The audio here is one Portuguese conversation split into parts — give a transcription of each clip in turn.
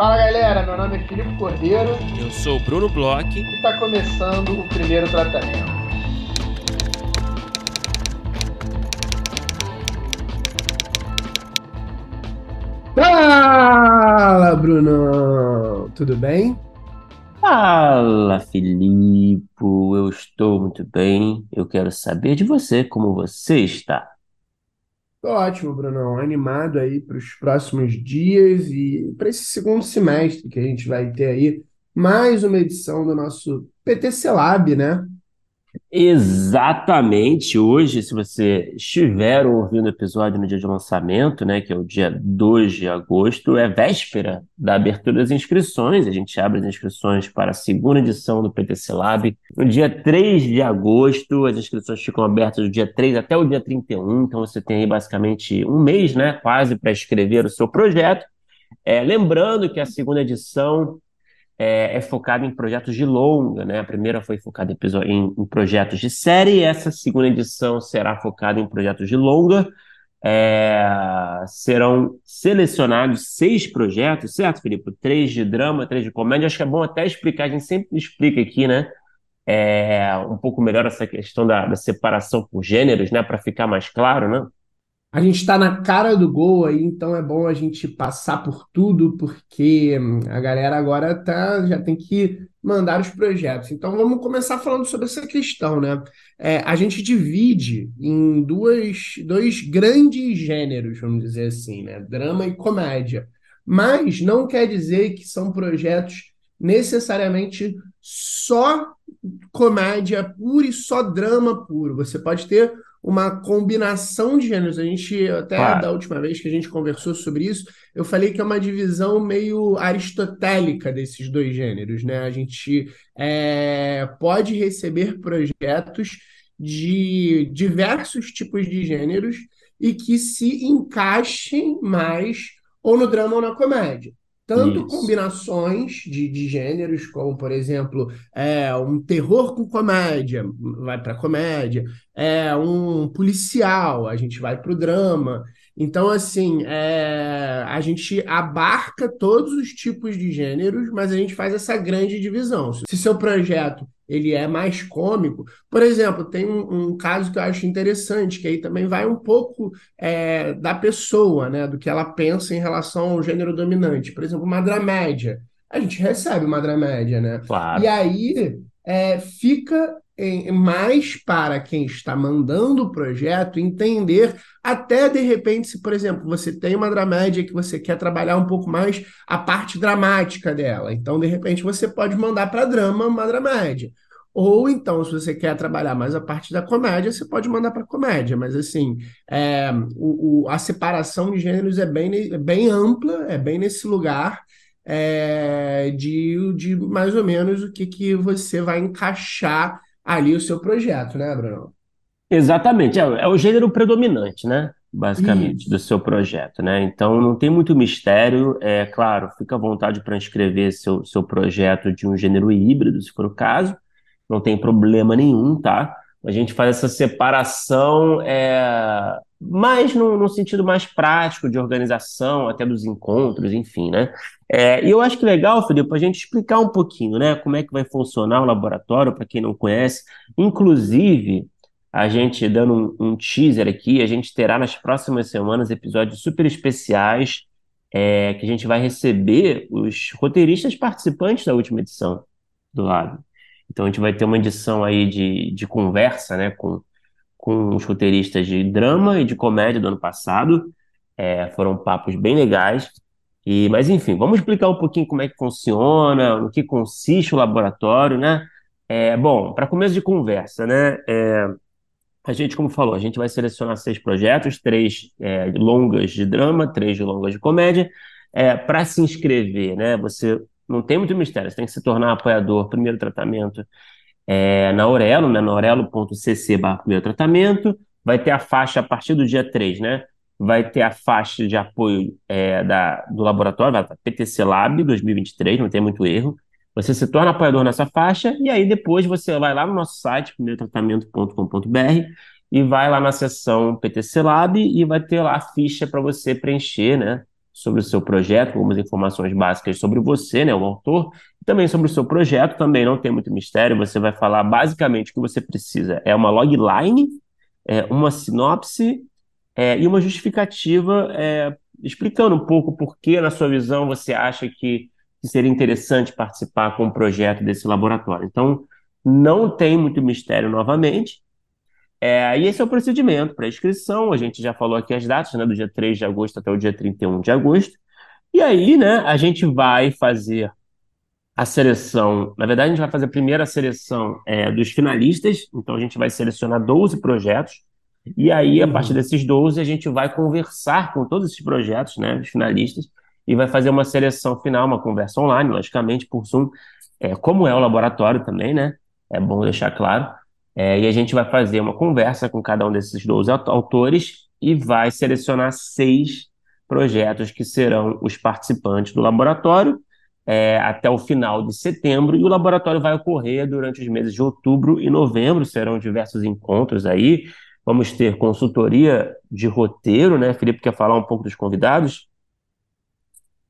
Fala galera, meu nome é Filipe Cordeiro. Eu sou o Bruno Bloch. E está começando o primeiro tratamento. Fala, Bruno! Tudo bem? Fala, Filipe! Eu estou muito bem. Eu quero saber de você, como você está. Tô ótimo, Brunão. Animado aí para os próximos dias e para esse segundo semestre que a gente vai ter aí mais uma edição do nosso PTC Lab, né? Exatamente. Hoje, se você estiver ouvindo o episódio no dia de lançamento, né, que é o dia 2 de agosto, é véspera da abertura das inscrições. A gente abre as inscrições para a segunda edição do PTC Lab. No dia 3 de agosto, as inscrições ficam abertas do dia 3 até o dia 31. Então, você tem aí basicamente um mês, né, quase, para escrever o seu projeto. É, lembrando que a segunda edição é, é focada em projetos de longa, né? A primeira foi focada em, em, projetos de série, essa segunda edição será focada em projetos de longa. É, serão selecionados seis projetos, certo, Felipe? Três de drama, três de comédia. Acho que é bom até explicar, a gente sempre explica aqui, né? É, um pouco melhor essa questão da, da separação por gêneros, né? Para ficar mais claro, né? A gente está na cara do gol aí, então é bom a gente passar por tudo, porque hum, a galera agora tá, já tem que mandar os projetos. Então vamos começar falando sobre essa questão, né? É, a gente divide em duas, dois grandes gêneros, vamos dizer assim, né? Drama e comédia. Mas não quer dizer que são projetos necessariamente só comédia pura e só drama puro. Você pode ter uma combinação de gêneros. A gente, até claro. da última vez que a gente conversou sobre isso, eu falei que é uma divisão meio aristotélica desses dois gêneros, né? A gente é, pode receber projetos de diversos tipos de gêneros e que se encaixem mais ou no drama ou na comédia. Tanto Isso. combinações de, de gêneros, como, por exemplo, é, um terror com comédia, vai para comédia, é um policial, a gente vai para o drama. Então, assim, é, a gente abarca todos os tipos de gêneros, mas a gente faz essa grande divisão. Se seu projeto ele é mais cômico. Por exemplo, tem um, um, caso que eu acho interessante, que aí também vai um pouco é, da pessoa, né? Do que ela pensa em relação ao gênero dominante. Por exemplo, uma dramédia. A gente recebe uma dramédia, né? Claro. E aí é, fica mais para quem está mandando o projeto entender, até de repente, se, por exemplo, você tem uma dramédia que você quer trabalhar um pouco mais a parte dramática dela. Então, de repente, você pode mandar para drama uma dramédia. Ou então, se você quer trabalhar mais a parte da comédia, você pode mandar para comédia. Mas, assim, é, o, o, a separação de gêneros é bem, bem ampla, é bem nesse lugar é, de, de mais ou menos o que, que você vai encaixar ali o seu projeto, né, Bruno? Exatamente, é, é o gênero predominante, né? Basicamente, Isso. do seu projeto, né? Então não tem muito mistério. É claro, fica à vontade para inscrever seu, seu projeto de um gênero híbrido, se for o caso não tem problema nenhum, tá? A gente faz essa separação é, mais no, no, sentido mais prático de organização, até dos encontros, enfim, né? É, e eu acho que legal, Felipe, a gente explicar um pouquinho, né? Como é que vai funcionar o laboratório, para quem não conhece. Inclusive, a gente dando um, um, teaser aqui, a gente terá nas próximas semanas episódios super especiais é, que a gente vai receber os roteiristas participantes da última edição do lado. Então a gente vai ter uma edição aí de, de conversa, né, com, com os roteiristas de drama e de comédia do ano passado. É, foram papos bem legais. E, mas enfim, vamos explicar um pouquinho como é que funciona, no que consiste o laboratório, né? É, bom, para começo de conversa, né? É, a gente, como falou, a gente vai selecionar seis projetos, três é, longas de drama, três de longas de comédia. É, para se inscrever, né? Você não tem muito mistério. Você tem que se tornar apoiador, primeiro tratamento é, na Aurelo, né? Na aurelo.cc primeiro tratamento. Vai ter a faixa a partir do dia 3, né? Vai ter a faixa de apoio é, da, do laboratório, vai PTC Lab 2023, não tem muito erro. Você se torna apoiador nessa faixa e aí depois você vai lá no nosso site, primeirotratamento.com.br e vai lá na seção PTC Lab e vai ter lá a ficha para você preencher, né? Sobre o seu projeto, algumas informações básicas sobre você, né, o autor, e também sobre o seu projeto, também não tem muito mistério, você vai falar basicamente o que você precisa. É uma logline, é uma sinopse é, e uma justificativa é, explicando um pouco por que, na sua visão, você acha que, que seria interessante participar com um projeto desse laboratório. Então, não tem muito mistério novamente, é, e esse é o procedimento para inscrição. A gente já falou aqui as datas, né, do dia 3 de agosto até o dia 31 de agosto. E aí, né, a gente vai fazer a seleção. Na verdade, a gente vai fazer a primeira seleção é, dos finalistas. Então, a gente vai selecionar 12 projetos. E aí, a partir desses 12, a gente vai conversar com todos esses projetos, né, os finalistas, e vai fazer uma seleção final, uma conversa online, logicamente, por Zoom, é, como é o laboratório também, né? É bom deixar claro. É, e a gente vai fazer uma conversa com cada um desses 12 autores e vai selecionar seis projetos que serão os participantes do laboratório é, até o final de setembro. E o laboratório vai ocorrer durante os meses de outubro e novembro. Serão diversos encontros aí. Vamos ter consultoria de roteiro, né? Felipe quer falar um pouco dos convidados?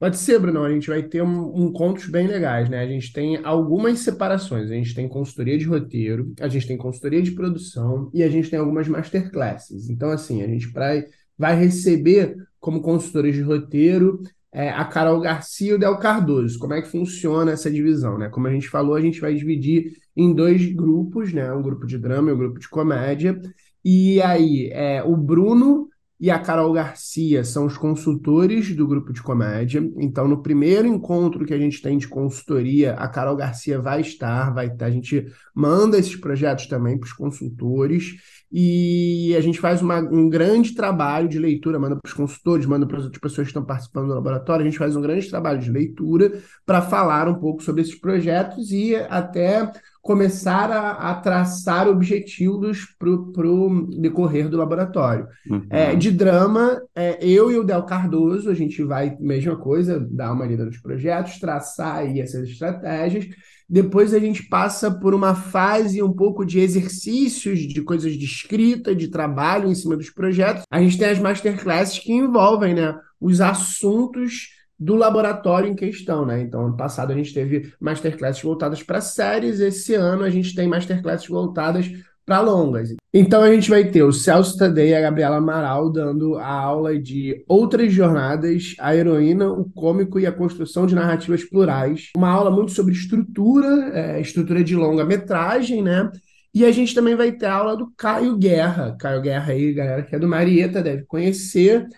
Pode ser, Bruno. A gente vai ter um, encontros bem legais, né? A gente tem algumas separações. A gente tem consultoria de roteiro, a gente tem consultoria de produção e a gente tem algumas masterclasses. Então, assim, a gente vai, vai receber como consultores de roteiro é, a Carol Garcia e o Del Cardoso. Como é que funciona essa divisão, né? Como a gente falou, a gente vai dividir em dois grupos, né? Um grupo de drama e um grupo de comédia. E aí, é, o Bruno e a Carol Garcia são os consultores do grupo de comédia. Então, no primeiro encontro que a gente tem de consultoria, a Carol Garcia vai estar, vai estar. A gente manda esses projetos também para os consultores e a gente faz uma, um grande trabalho de leitura, manda para os consultores, manda para as outras pessoas que estão participando do laboratório. A gente faz um grande trabalho de leitura para falar um pouco sobre esses projetos e até começar a, a traçar objetivos para o decorrer do laboratório. Uhum. É, de drama, é, eu e o Del Cardoso, a gente vai, mesma coisa, dar uma lida nos projetos, traçar aí essas estratégias. Depois a gente passa por uma fase um pouco de exercícios, de coisas de escrita, de trabalho em cima dos projetos. A gente tem as masterclasses que envolvem né, os assuntos do laboratório em questão, né? Então, ano passado a gente teve masterclasses voltadas para séries, esse ano a gente tem masterclasses voltadas para longas. Então a gente vai ter o Celso Tadei e a Gabriela Amaral dando a aula de Outras Jornadas, a heroína, o cômico e a construção de narrativas plurais. Uma aula muito sobre estrutura, é, estrutura de longa-metragem, né? E a gente também vai ter a aula do Caio Guerra. Caio Guerra aí, galera que é do Marieta, deve conhecer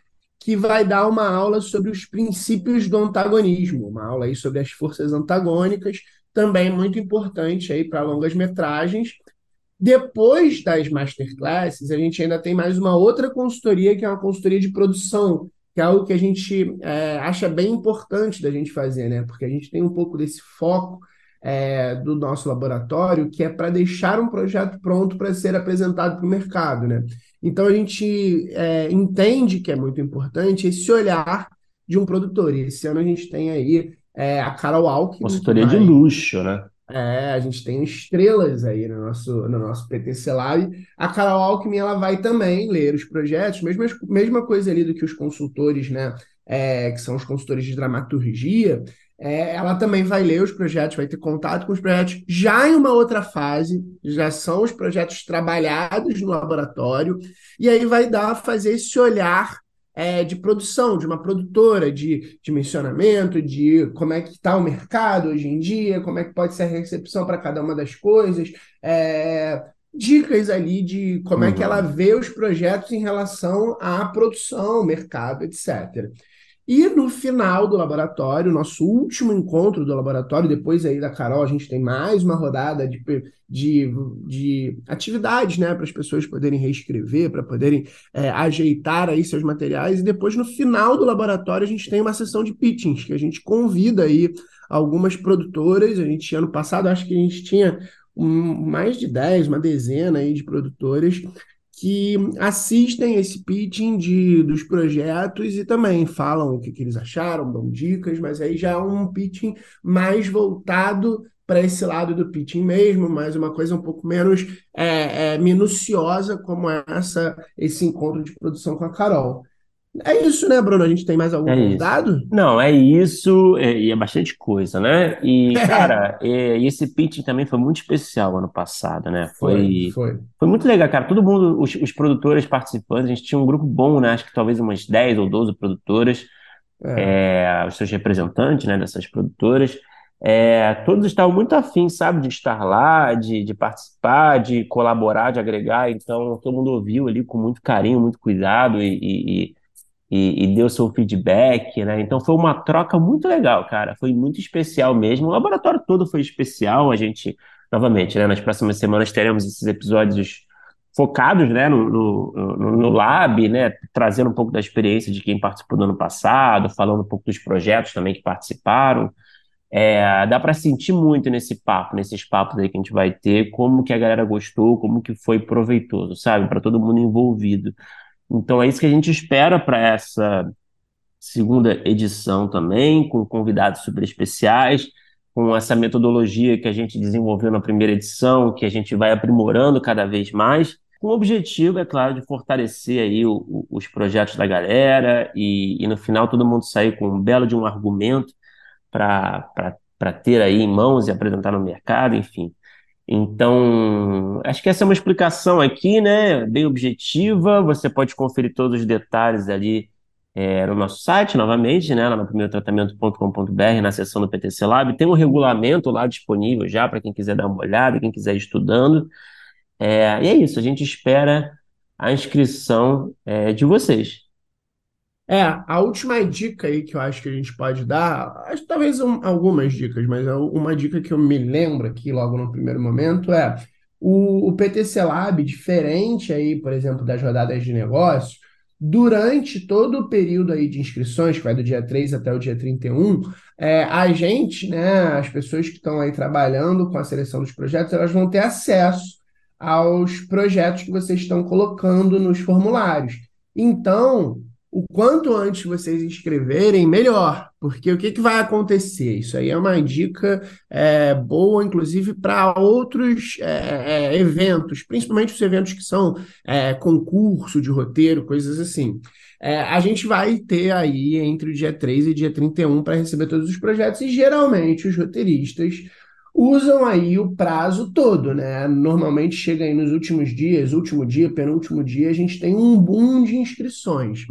que vai dar uma aula sobre os princípios do antagonismo, uma aula aí sobre as forças antagônicas, também muito importante aí para longas metragens. Depois das masterclasses, a gente ainda tem mais uma outra consultoria, que é uma consultoria de produção, que é algo que a gente é, acha bem importante da gente fazer, né? Porque a gente tem um pouco desse foco é, do nosso laboratório, que é para deixar um projeto pronto para ser apresentado para o mercado, né? Então a gente é, entende que é muito importante esse olhar de um produtor. E esse ano a gente tem aí é, a Carol Alckmin. Consultoria de luxo, né? É, a gente tem estrelas aí no nosso, no nosso PTC Lab. A Carol Alckmin ela vai também ler os projetos, mesma, mesma coisa ali do que os consultores, né? É, que são os consultores de dramaturgia, é, ela também vai ler os projetos, vai ter contato com os projetos já em uma outra fase, já são os projetos trabalhados no laboratório, e aí vai dar fazer esse olhar é, de produção, de uma produtora, de dimensionamento, de como é que está o mercado hoje em dia, como é que pode ser a recepção para cada uma das coisas, é, dicas ali de como uhum. é que ela uhum. vê os projetos em relação à produção, mercado, etc. E no final do laboratório, nosso último encontro do laboratório, depois aí da Carol, a gente tem mais uma rodada de, de, de atividades, né, para as pessoas poderem reescrever, para poderem é, ajeitar aí seus materiais. E depois, no final do laboratório, a gente tem uma sessão de pitchings, que a gente convida aí algumas produtoras. A gente, ano passado, acho que a gente tinha um, mais de 10, uma dezena aí de produtoras que assistem esse pitching de, dos projetos e também falam o que, que eles acharam, dão dicas, mas aí já é um pitching mais voltado para esse lado do pitching mesmo, mas uma coisa um pouco menos é, é, minuciosa como essa esse encontro de produção com a Carol. É isso, né, Bruno? A gente tem mais algum É convidado? isso. Não, é isso, é- e é, bastante coisa, né? E, cara, é, esse pitching também foi muito especial ano passado, né? Foi, Foi, foi. foi muito legal, cara. Todo mundo, os, os produtores participantes, a gente tinha um grupo bom, né? Acho que talvez umas 10 ou 12 produtoras, É. é, os seus representantes, né, dessas produtoras. É, todos estavam muito afins, sabe, de estar lá, de, de participar, de colaborar, de agregar. Então, todo mundo ouviu ali com muito carinho, muito cuidado e, e- e, e deu seu feedback, né? Então foi uma troca muito legal, cara. Foi muito especial mesmo. O laboratório todo foi especial. A gente, novamente, né, nas próximas semanas teremos esses episódios focados, né, no, no, no, no lab, né, trazendo um pouco da experiência de quem participou do ano passado, falando um pouco dos projetos também que participaram. É, dá para sentir muito nesse papo, nesses papos aí que a gente vai ter, como que a galera gostou, como que foi proveitoso, sabe, para todo mundo envolvido. Então é isso que a gente espera para essa segunda edição também, com convidados super especiais, com essa metodologia que a gente desenvolveu na primeira edição, que a gente vai aprimorando cada vez mais, com o objetivo, é claro, de fortalecer aí o- o- os projetos da galera e, e no final todo mundo sair com um belo de um argumento para ter aí em mãos e apresentar no mercado, enfim. Então, acho que essa é uma explicação aqui, né? Bem objetiva. Você pode conferir todos os detalhes ali é, no nosso site, novamente, né? Lá no primeirotratamento.com.br, na seção do PTC Lab. Tem um regulamento lá disponível já para quem quiser dar uma olhada, quem quiser ir estudando. É, e é isso, a gente espera a inscrição é, de vocês. É, a última dica aí que eu acho que a gente pode dar, acho talvez um- algumas dicas, mas a- uma dica que eu me lembro aqui logo no primeiro momento é o, o PTC Lab, diferente aí, por exemplo, das rodadas de negócios, durante todo o período aí de inscrições, que vai do dia 3 até o dia 31, é, a gente, né, as pessoas que estão aí trabalhando com a seleção dos projetos, elas vão ter acesso aos projetos que vocês estão colocando nos formulários. Então, o quanto antes vocês inscreverem, melhor, porque o que que vai acontecer? Isso aí é uma dica é, boa, inclusive, para outros é, é, eventos, principalmente os eventos que são é, concurso de roteiro, coisas assim. É, a gente vai ter aí entre o dia 3 e dia 31 para receber todos os projetos, e geralmente os roteiristas usam aí o prazo todo, né? Normalmente chega aí nos últimos dias, último dia, penúltimo dia, a gente tem um boom de inscrições.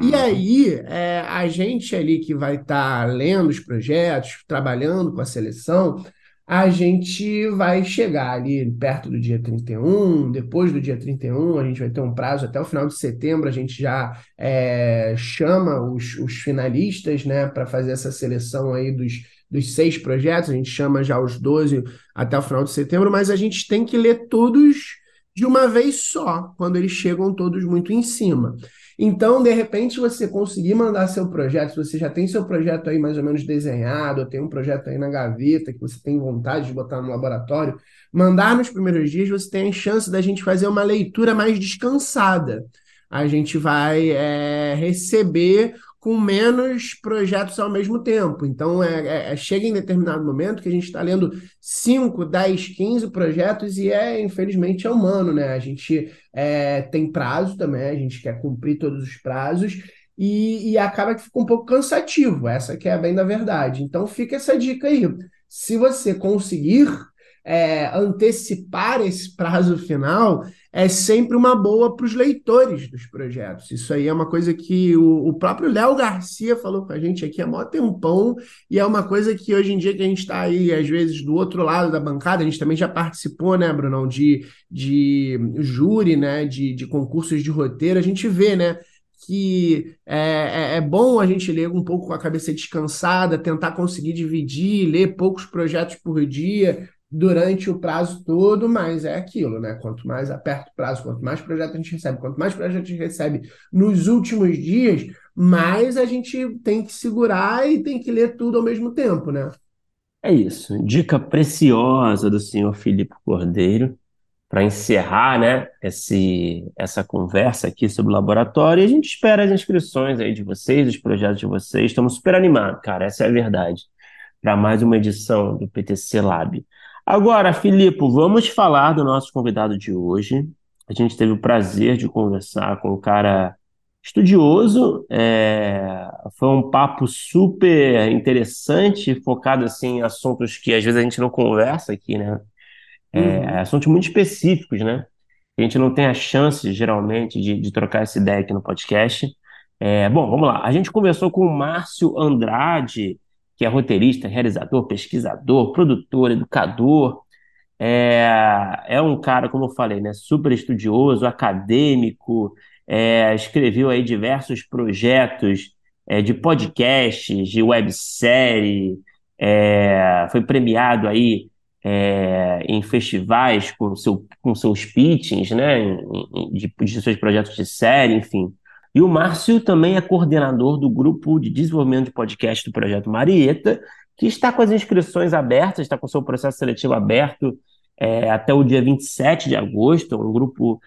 E Uhum. aí, é, a gente ali que vai estar lendo os projetos, trabalhando com a seleção, a gente vai chegar ali perto do dia 31, depois do dia 31, a gente vai ter um prazo até o final de setembro, a gente já é, chama os, os finalistas, né, para fazer essa seleção aí dos, dos seis projetos, a gente chama já os 12 até o final de setembro, mas a gente tem que ler todos de uma vez só, quando eles chegam todos muito em cima. Então, de repente, você conseguir mandar seu projeto, se você já tem seu projeto aí mais ou menos desenhado, ou tem um projeto aí na gaveta que você tem vontade de botar no laboratório, mandar nos primeiros dias, você tem a chance da gente fazer uma leitura mais descansada. A gente vai é, receber com menos projetos ao mesmo tempo. Então, é, é- é- chega em determinado momento que a gente está lendo 5, 10, 15 projetos e é, infelizmente, é humano, né? A gente é, tem prazo também, a gente quer cumprir todos os prazos e, e acaba que fica um pouco cansativo, essa que é bem da verdade. Então fica essa dica aí. Se você conseguir é, antecipar esse prazo final, é sempre uma boa para os leitores dos projetos. Isso aí é uma coisa que o, o próprio Léo Garcia falou com a gente aqui há mó tempão, e é uma coisa que hoje em dia que a gente está aí, às vezes, do outro lado da bancada, a gente também já participou, né, Brunão, de, de júri, né, de, de concursos de roteiro, a gente vê, né, que é, é, é bom a gente ler um pouco com a cabeça descansada, tentar conseguir dividir, ler poucos projetos por dia durante o prazo todo, mas é aquilo, né? Quanto mais aperta o prazo, quanto mais projeto a gente recebe, quanto mais projeto a gente recebe nos últimos dias, mais a gente tem que segurar e tem que ler tudo ao mesmo tempo, né? É isso. Dica preciosa do senhor Filipe Cordeiro para encerrar, né, esse, essa conversa aqui sobre o laboratório. E a gente espera as inscrições aí de vocês, os projetos de vocês. Estamos super animados, cara, essa é a verdade, para mais uma edição do PTC Lab. Agora, Filipe, vamos falar do nosso convidado de hoje. A gente teve o prazer de conversar com um cara estudioso. É, foi um papo super interessante, focado assim, em assuntos que às vezes a gente não conversa aqui, né? É, Uhum. assuntos muito específicos, né? A gente não tem a chance, geralmente, de, de trocar essa ideia aqui no podcast. É, bom, vamos lá. A gente conversou com o Márcio Andrade, que é roteirista, realizador, pesquisador, produtor, educador. É, é um cara, como eu falei, né, super estudioso, acadêmico, é, escreveu aí diversos projetos é, de podcasts, de websérie, é, foi premiado aí é, em festivais com, seu, com seus pitchings, né, de, de seus projetos de série, enfim. E o Márcio também é coordenador do grupo de desenvolvimento de podcast do Projeto Marieta, que está com as inscrições abertas, está com o seu processo seletivo aberto é, até o dia 27 de agosto, um grupo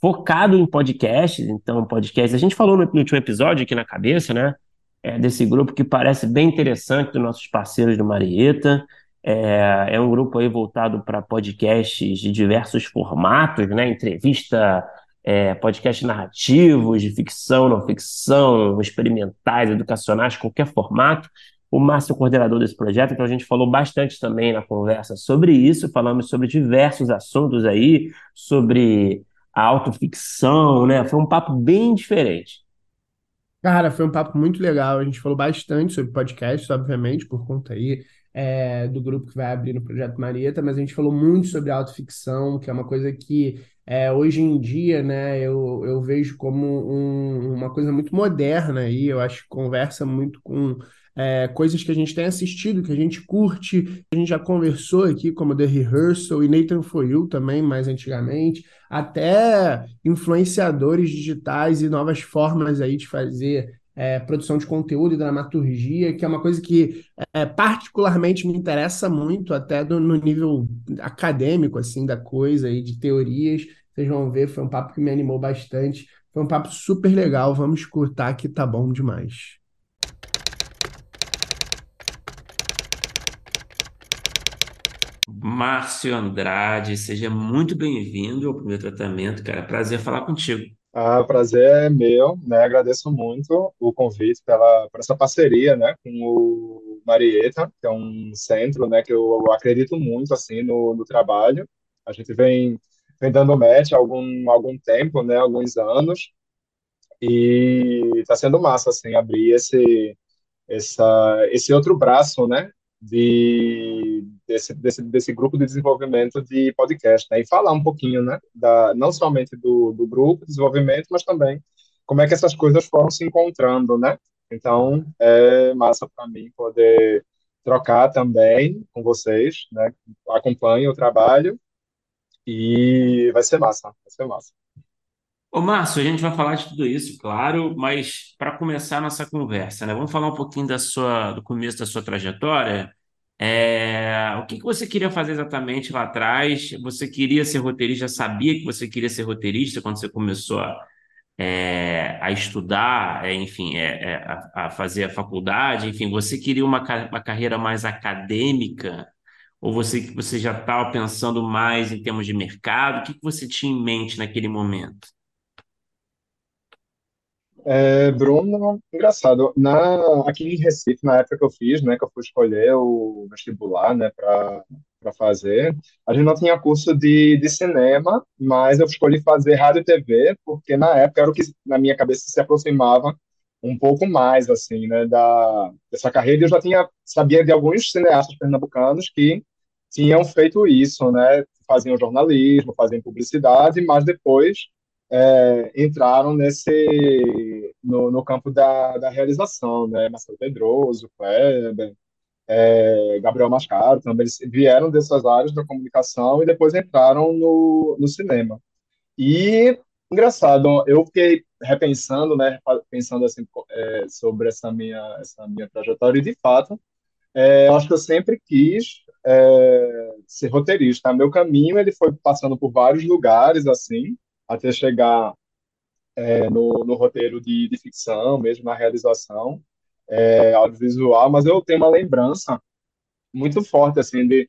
focado em podcasts, então podcasts, a gente falou no, no último episódio aqui na cabeça, né, é, desse grupo que parece bem interessante dos nossos parceiros do Marieta, é, é um grupo aí voltado para podcasts de diversos formatos, né, entrevista, é, podcasts narrativos, de ficção, não ficção, experimentais, educacionais, qualquer formato, o Márcio é o coordenador desse projeto, então a gente falou bastante também na conversa sobre isso, falamos sobre diversos assuntos aí, sobre a autoficção, né? Foi um papo bem diferente. Cara, foi um papo muito legal. A gente falou bastante sobre podcasts, obviamente, por conta aí é, do grupo que vai abrir no Projeto Marieta, mas a gente falou muito sobre autoficção, que é uma coisa que é, hoje em dia, né, eu, eu vejo como um- uma coisa muito moderna aí. Eu acho que conversa muito com é, coisas que a gente tem assistido, que a gente curte. A gente já conversou aqui, como The Rehearsal e Nathan For You também, mais antigamente até influenciadores digitais e novas formas aí de fazer é, produção de conteúdo e dramaturgia, que é uma coisa que é, particularmente me interessa muito, até do- no nível acadêmico, assim, da coisa e de teorias. Vocês vão ver, foi um papo que me animou bastante. Foi um papo super legal, vamos escutar que tá bom demais. Márcio Andrade, seja muito bem-vindo ao primeiro tratamento, cara. Prazer falar contigo. Ah, prazer é meu, né? Agradeço muito o convite pela, por essa parceria, né, com o Marieta, que é um centro, né, que eu acredito muito, assim, no, no trabalho. A gente vem, vem dando match há algum, algum tempo, né, alguns anos, e está sendo massa, assim, abrir esse, essa, esse outro braço, né, de, desse, desse, desse grupo de desenvolvimento de podcast, né, e falar um pouquinho, né, da, não somente do, do grupo de desenvolvimento, mas também como é que essas coisas foram se encontrando, né? Então, é massa para mim poder trocar também com vocês, né? Acompanho o trabalho e vai ser massa, vai ser massa. Ô, Márcio, a gente vai falar de tudo isso, claro, mas para começar a nossa conversa, né? Vamos falar um pouquinho da sua, do começo da sua trajetória. É, o que que você queria fazer exatamente lá atrás? Você queria ser roteirista? Sabia que você queria ser roteirista quando você começou a, é, a estudar, é, enfim, é, é, a, a fazer a faculdade? Enfim, você queria uma, uma carreira mais acadêmica? Ou você, você já estava pensando mais em termos de mercado? O que que você tinha em mente naquele momento? É, Bruno, engraçado, na, aqui em Recife, na época que eu fiz, né, que eu fui escolher o vestibular, né, para fazer, a gente não tinha curso de, de cinema, mas eu escolhi fazer rádio e TV, porque na época era o que na minha cabeça se aproximava um pouco mais, assim, né, da, dessa carreira, eu já tinha, sabia de alguns cineastas pernambucanos que tinham feito isso, né, faziam jornalismo, faziam publicidade, mas depois é, entraram nesse no, no campo da, da realização, né? Marcelo Pedroso, Kleber, é, Gabriel Mascaro, também eles vieram dessas áreas da comunicação e depois entraram no, no cinema. E engraçado, eu fiquei repensando, né? Pensando assim é, sobre essa minha essa minha trajetória e de fato, é, eu acho que eu sempre quis é, ser roteirista. Meu caminho ele foi passando por vários lugares assim até chegar é, no, no roteiro de, de ficção, mesmo na realização é, audiovisual, mas eu tenho uma lembrança muito forte, assim, de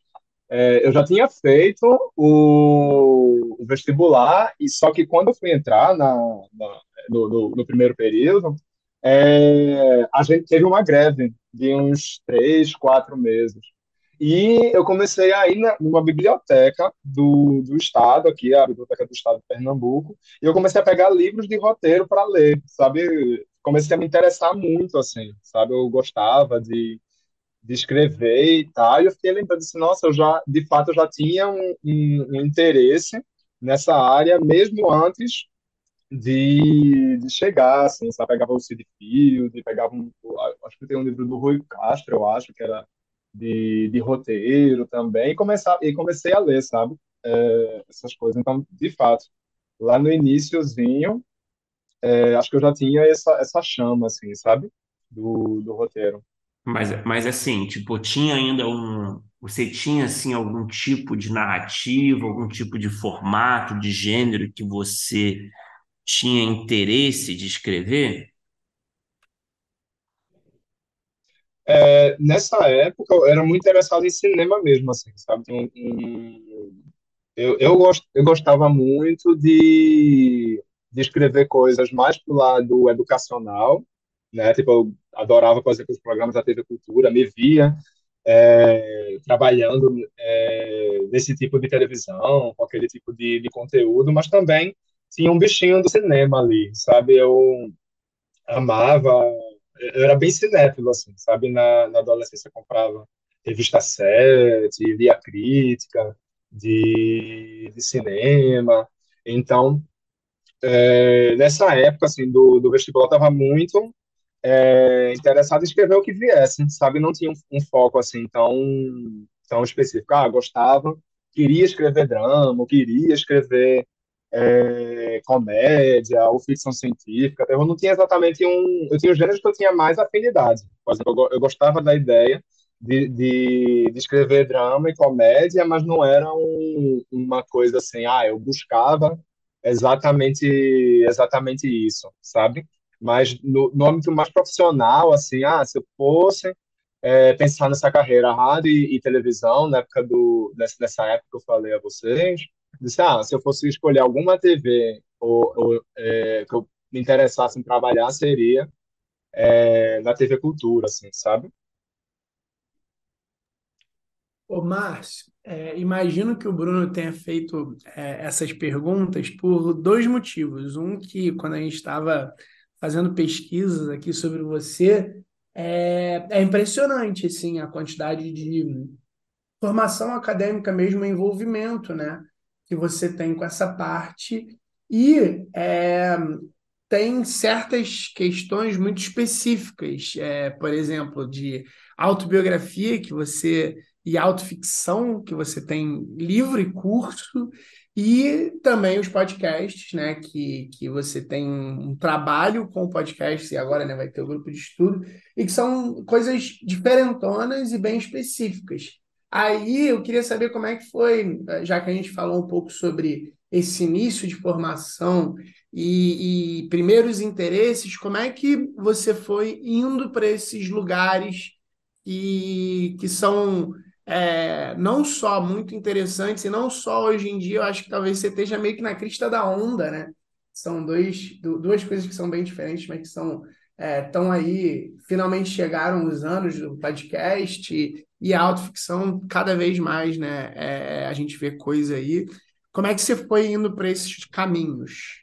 é, eu já tinha feito o, o vestibular, e só que quando eu fui entrar na, na, no, no, no primeiro período, é, a gente teve uma greve de uns três, quatro meses. E eu comecei a ir numa biblioteca do, do estado, aqui, a Biblioteca do Estado de Pernambuco, e eu comecei a pegar livros de roteiro para ler, sabe? Comecei a me interessar muito, assim, sabe? Eu gostava de, de escrever e tal, e eu fiquei lembrando assim, nossa, eu já, de fato, eu já tinha um, um, um interesse nessa área, mesmo antes de, de chegar, assim, sabe? Pegava o Cid Field, pegava um, acho que tem um livro do Rui Castro, eu acho, que era de, de roteiro também, e, começar, e comecei a ler, sabe? É, essas coisas. Então, de fato, lá no iníciozinho, é, acho que eu já tinha essa, essa chama, assim, sabe? Do, do roteiro. Mas, mas assim, tipo, tinha ainda um. Você tinha assim algum tipo de narrativa, algum tipo de formato, de gênero que você tinha interesse de escrever? É, nessa época, eu era muito interessado em cinema mesmo, assim, sabe? Eu, eu, gost, eu gostava muito de, de escrever coisas mais pro lado educacional, né? Tipo, eu adorava fazer com os programas da TV Cultura, me via é, trabalhando é, nesse tipo de televisão, com aquele tipo de, de conteúdo, mas também tinha um bichinho do cinema ali, sabe? Eu amava, eu era bem cinéfilo, assim, sabe? Na, na adolescência eu comprava revista 7, lia crítica de, de cinema, então, é, nessa época, assim, do, do vestibular, eu estava muito é, interessado em escrever o que viesse, sabe? Não tinha um, um, foco, assim, tão, tão específico. Ah, gostava, queria escrever drama, queria escrever é, comédia ou ficção científica. Eu não tinha exatamente um. Eu tinha os gêneros que eu tinha mais afinidade. Por exemplo, eu, eu gostava da ideia de, de, de, escrever drama e comédia, mas não era um, uma coisa assim, ah, eu buscava exatamente exatamente isso, sabe? Mas no, no âmbito mais profissional, assim, ah, se eu fosse é, pensar nessa carreira rádio e, e, televisão, na época do, nessa, nessa época que eu falei a vocês, disse, ah, se eu fosse escolher alguma TV ou, ou é, que eu me interessasse em trabalhar, seria é, na TV Cultura, assim, sabe? Ô, Márcio, é, imagino que o Bruno tenha feito é, essas perguntas por dois motivos. Um, que quando a gente estava fazendo pesquisas aqui sobre você, é, é impressionante assim, a quantidade de formação acadêmica mesmo, envolvimento, né? Que você tem com essa parte e é, tem certas questões muito específicas, é, por exemplo, de autobiografia que você e autoficção que você tem livro e curso e também os podcasts, né, que, que você tem um trabalho com podcasts e agora né, vai ter o grupo de estudo e que são coisas diferentonas e bem específicas. Aí eu queria saber como é que foi, já que a gente falou um pouco sobre esse início de formação e, e primeiros interesses, como é que você foi indo para esses lugares que, que são é, não só muito interessantes, e não só hoje em dia, eu acho que talvez você esteja meio que na crista da onda, né? São dois, duas coisas que são bem diferentes, mas que são estão é, aí, finalmente chegaram os anos do podcast e, e a autoficção cada vez mais, né? É, a gente vê coisa aí. Como é que você foi indo para esses caminhos?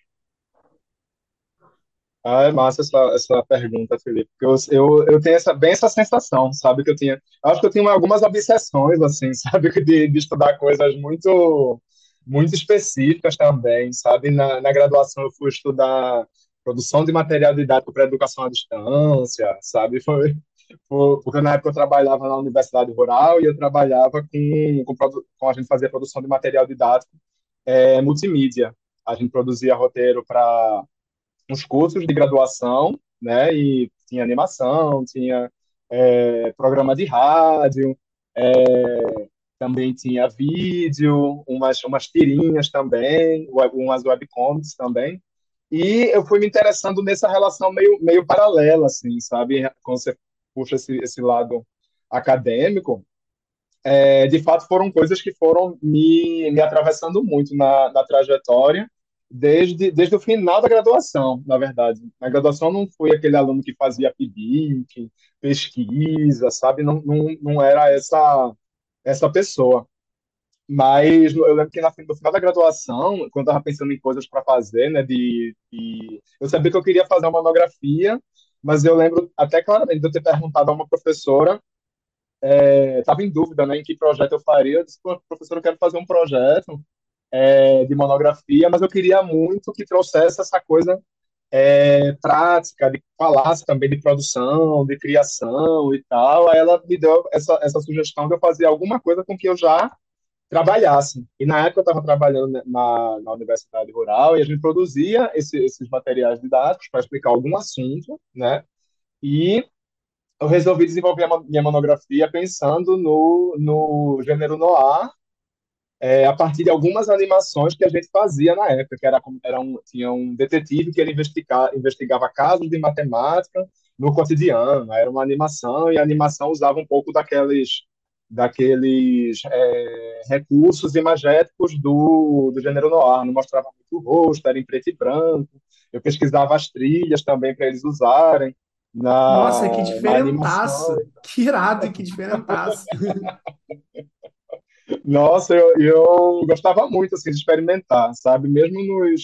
Ah, é massa essa, essa pergunta, Felipe. Eu, eu, eu tenho essa, bem essa sensação, sabe? Que eu tinha. Acho que eu tinha algumas obsessões, assim, sabe? De, de estudar coisas muito, muito específicas também, sabe? Na, na graduação eu fui estudar produção de material didático para educação à distância, sabe? Foi, foi, porque na época eu trabalhava na universidade rural e eu trabalhava com, com, com a gente fazia produção de material didático é, multimídia. A gente produzia roteiro para uns cursos de graduação, né? E tinha animação, tinha é, programa de rádio, é, também tinha vídeo, umas, umas tirinhas também, umas webcomics também. E eu fui me interessando nessa relação meio, meio paralela, assim, sabe? Quando você puxa esse, esse lado acadêmico, é, de fato foram coisas que foram me, me atravessando muito na, na trajetória desde, desde o final da graduação, na verdade. Na graduação não fui aquele aluno que fazia PIBIC, pesquisa, sabe? Não, não, não era essa, essa pessoa. Mas eu lembro que no final da graduação, quando eu estava pensando em coisas para fazer, né, de, de, eu sabia que eu queria fazer uma monografia, mas eu lembro até claramente de eu ter perguntado a uma professora, estava é, em dúvida, né, em que projeto eu faria. Eu disse, professor, eu quero fazer um projeto é, de monografia, mas eu queria muito que trouxesse essa coisa é, prática, de falasse também de produção, de criação e tal. Aí ela me deu essa, essa sugestão de eu fazer alguma coisa com que eu já trabalhasse. E na época eu estava trabalhando na, na Universidade Rural e a gente produzia esse, esses materiais didáticos para explicar algum assunto, né? E eu resolvi desenvolver a minha monografia pensando no, no gênero noir é, a partir de algumas animações que a gente fazia na época, que era, era um, tinha um detetive que ele investiga, investigava casos de matemática no cotidiano, era uma animação, e a animação usava um pouco daqueles, daqueles é, recursos imagéticos do, do gênero noir, não mostrava muito o rosto, era em preto e branco, eu pesquisava as trilhas também para eles usarem, na, Nossa, que diferentaço! Que irado que diferentaço! Nossa, eu, eu gostava muito assim, de experimentar, sabe? Mesmo nos,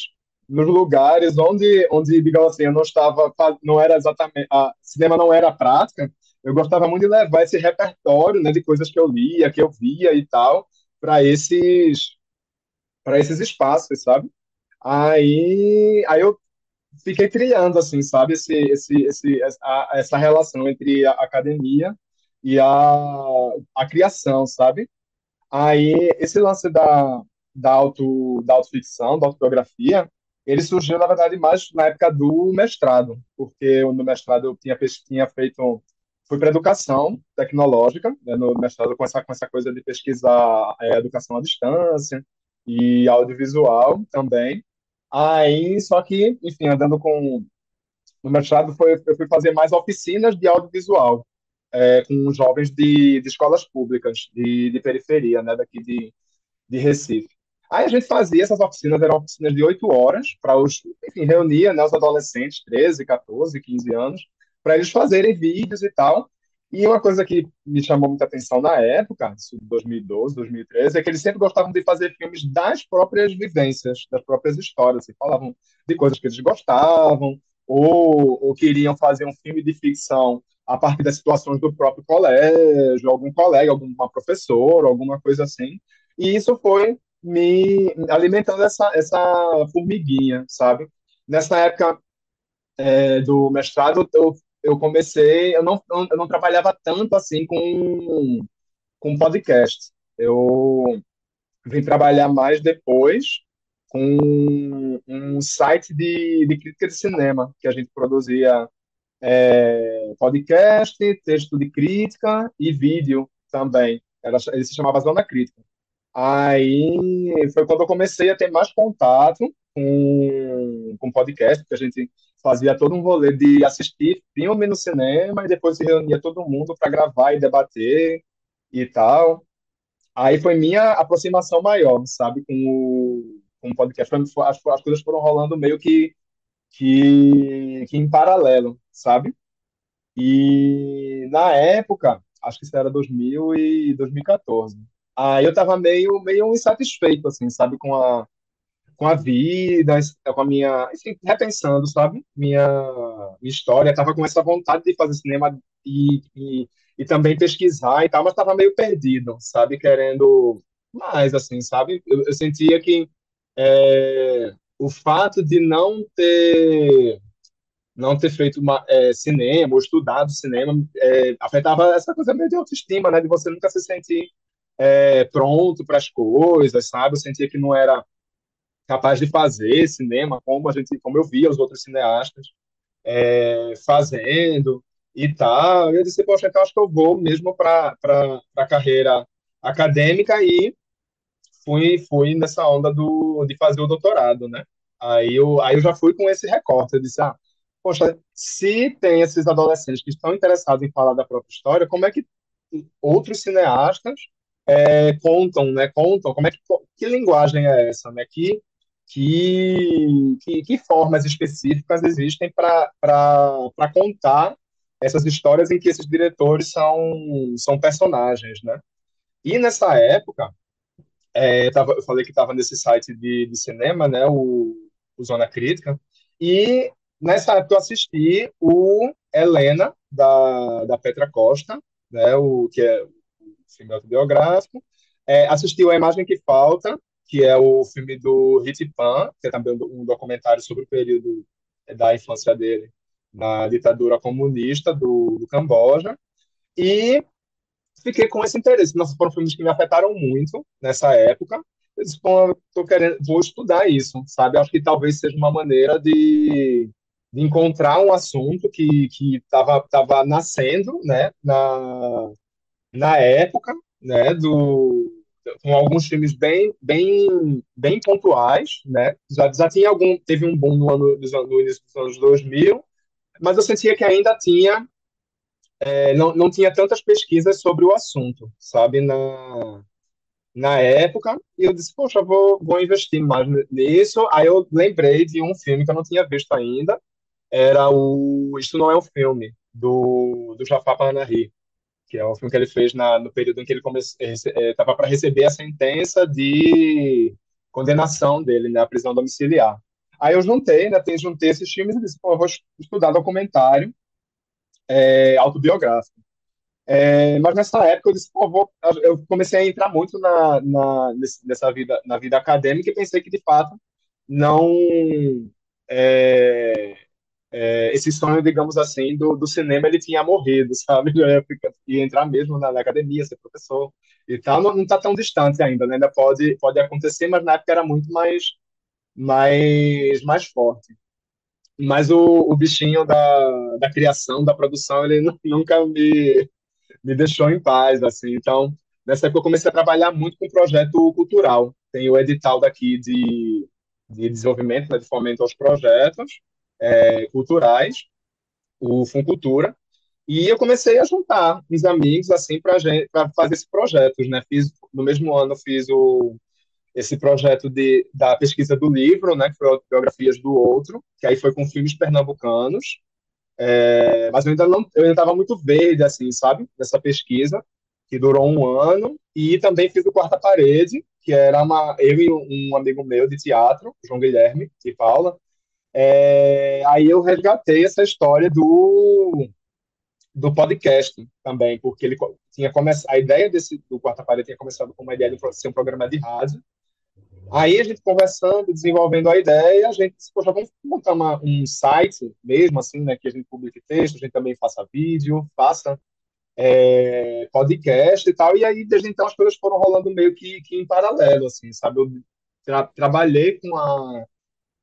nos lugares onde, onde digamos assim, eu não estava, não era exatamente, a cinema não era prática, eu gostava muito de levar esse repertório, né, de coisas que eu lia, que eu via e tal, para esses, para esses espaços, sabe? Aí, aí eu fiquei criando, assim, sabe, esse, esse, esse, essa, relação entre a academia e a, a criação, sabe? Aí, esse lance da, da, auto, da autoficção, da autobiografia, ele surgiu, na verdade, mais na época do mestrado, porque no mestrado eu tinha, tinha feito, fui para educação tecnológica, né, no mestrado com essa, com essa coisa de pesquisar é, educação à distância e audiovisual também. Aí, só que, enfim, andando com no mestrado foi, eu fui fazer mais oficinas de audiovisual é, com jovens de, de escolas públicas de, de periferia, né, daqui de, de Recife. Aí a gente fazia essas oficinas, eram oficinas de oito horas, para os, enfim, reunia né, os adolescentes, 13, 14, 15 anos, para eles fazerem vídeos e tal. E uma coisa que me chamou muita atenção na época, isso de 2012, 2013, é que eles sempre gostavam de fazer filmes das próprias vivências, das próprias histórias, e falavam de coisas que eles gostavam, ou, ou queriam fazer um filme de ficção a partir das situações do próprio colégio, algum colega, alguma professora, alguma coisa assim. E isso foi me alimentando essa, essa formiguinha, sabe? Nessa época é, do mestrado, eu, eu comecei, eu não, eu não trabalhava tanto assim com, com podcast. Eu vim trabalhar mais depois com um site de, de crítica de cinema que a gente produzia é, podcast, texto de crítica e vídeo também. Era, ele se chamava Zona Crítica. Aí foi quando eu comecei a ter mais contato com, com podcast, porque a gente fazia todo um rolê de assistir filme no cinema e depois se reunia todo mundo para gravar e debater e tal. Aí foi minha aproximação maior, sabe, com o, com o podcast. As, as coisas foram rolando meio que que, que em paralelo, sabe? E na época, acho que isso era 2000 e 2014. Aí eu tava meio, meio insatisfeito, assim, sabe, com a, com a vida, com a minha, repensando, sabe, minha, minha história, tava com essa vontade de fazer cinema e, e, e também pesquisar e tal, mas tava meio perdido, sabe, querendo mais, assim, sabe, eu, eu sentia que é, o fato de não ter não ter feito uma, é, cinema ou estudado cinema é, afetava essa coisa meio de autoestima, né? De você nunca se sentir é, pronto para as coisas, sabe? Eu sentia que não era capaz de fazer cinema como a gente, como eu via os outros cineastas é, fazendo e tal. Eu disse, poxa, então acho que eu vou mesmo para a carreira acadêmica e fui, fui nessa onda do, de fazer o doutorado, né? Aí eu, aí eu já fui com esse recorte. Eu disse, ah, poxa, se tem esses adolescentes que estão interessados em falar da própria história, como é que outros cineastas é, contam, né? Contam, como é que, que linguagem é essa, né? Que, que, que, que formas específicas existem para contar essas histórias em que esses diretores são, são personagens, né? E nessa época, é, tava, eu falei que estava nesse site de, de cinema, né, o, o Zona Crítica, e nessa época eu assisti o Helena, da, da Petra Costa, né, o, que é o filme autobiográfico, é, assisti A Imagem que Falta, que é o filme do Hit Pan, que é também um documentário sobre o período da infância dele na ditadura comunista do, do Camboja. E fiquei com esse interesse. Nossa, foram filmes que me afetaram muito nessa época. Eu disse, Bom, tô querendo, vou estudar isso, sabe? Acho que talvez seja uma maneira de, de encontrar um assunto que que estava tava nascendo, né, na, na época, né, do com alguns filmes bem bem bem pontuais, né? Já, já tinha algum teve um boom no ano no início dos anos 2000, mas eu sentia que ainda tinha é, não, não tinha tantas pesquisas sobre o assunto, sabe, na, na época, e eu disse, poxa, vou, vou investir mais nisso. Aí eu lembrei de um filme que eu não tinha visto ainda, era o Isto Não É um Filme, do, do Jafar Panahi, que é um filme que ele fez na, no período em que ele estava é, para receber a sentença de condenação dele, né, prisão domiciliar. Aí eu juntei, né, juntei esses filmes e disse, pô, eu vou estudar documentário é, autobiográfico. É, mas nessa época eu disse, pô, vou, eu comecei a entrar muito na, na, nessa vida, na vida acadêmica e pensei que de fato não é, é, esse sonho, digamos assim, do, do cinema ele tinha morrido, sabe? Ia entrar mesmo na, na, academia, ser professor e tal, não está tão distante ainda, né? Ainda pode, pode acontecer, mas na época era muito mais, mais, mais forte. Mas o, o bichinho da, da criação, da produção, ele nunca me, me deixou em paz, assim. Então, nessa época eu comecei a trabalhar muito com projeto cultural. Tem o edital daqui de, de desenvolvimento, né, de fomento aos projetos é, culturais, o Funcultura, e eu comecei a juntar uns amigos assim para fazer esses projetos, né? Fiz no mesmo ano fiz o esse projeto de, da pesquisa do livro, né, que foi Biografias do Outro, que aí foi com filmes pernambucanos, é, mas eu ainda não, eu ainda estava muito verde, assim, sabe, nessa pesquisa, que durou um ano, e também fiz o Quarta Parede, que era uma, eu e um amigo meu de teatro, João Guilherme e Paula, é, aí eu resgatei essa história do do podcast também, porque ele tinha começado, a ideia desse do Quarta Parede tinha começado com uma ideia de ser um programa de rádio, Aí a gente conversando, desenvolvendo a ideia, a gente disse, poxa, vamos montar uma, um site mesmo, assim, né, que a gente publique texto, a gente também faça vídeo, faça é, podcast e tal, e aí desde então as coisas foram rolando meio que, que em paralelo, assim, sabe? Eu tra trabalhei com a,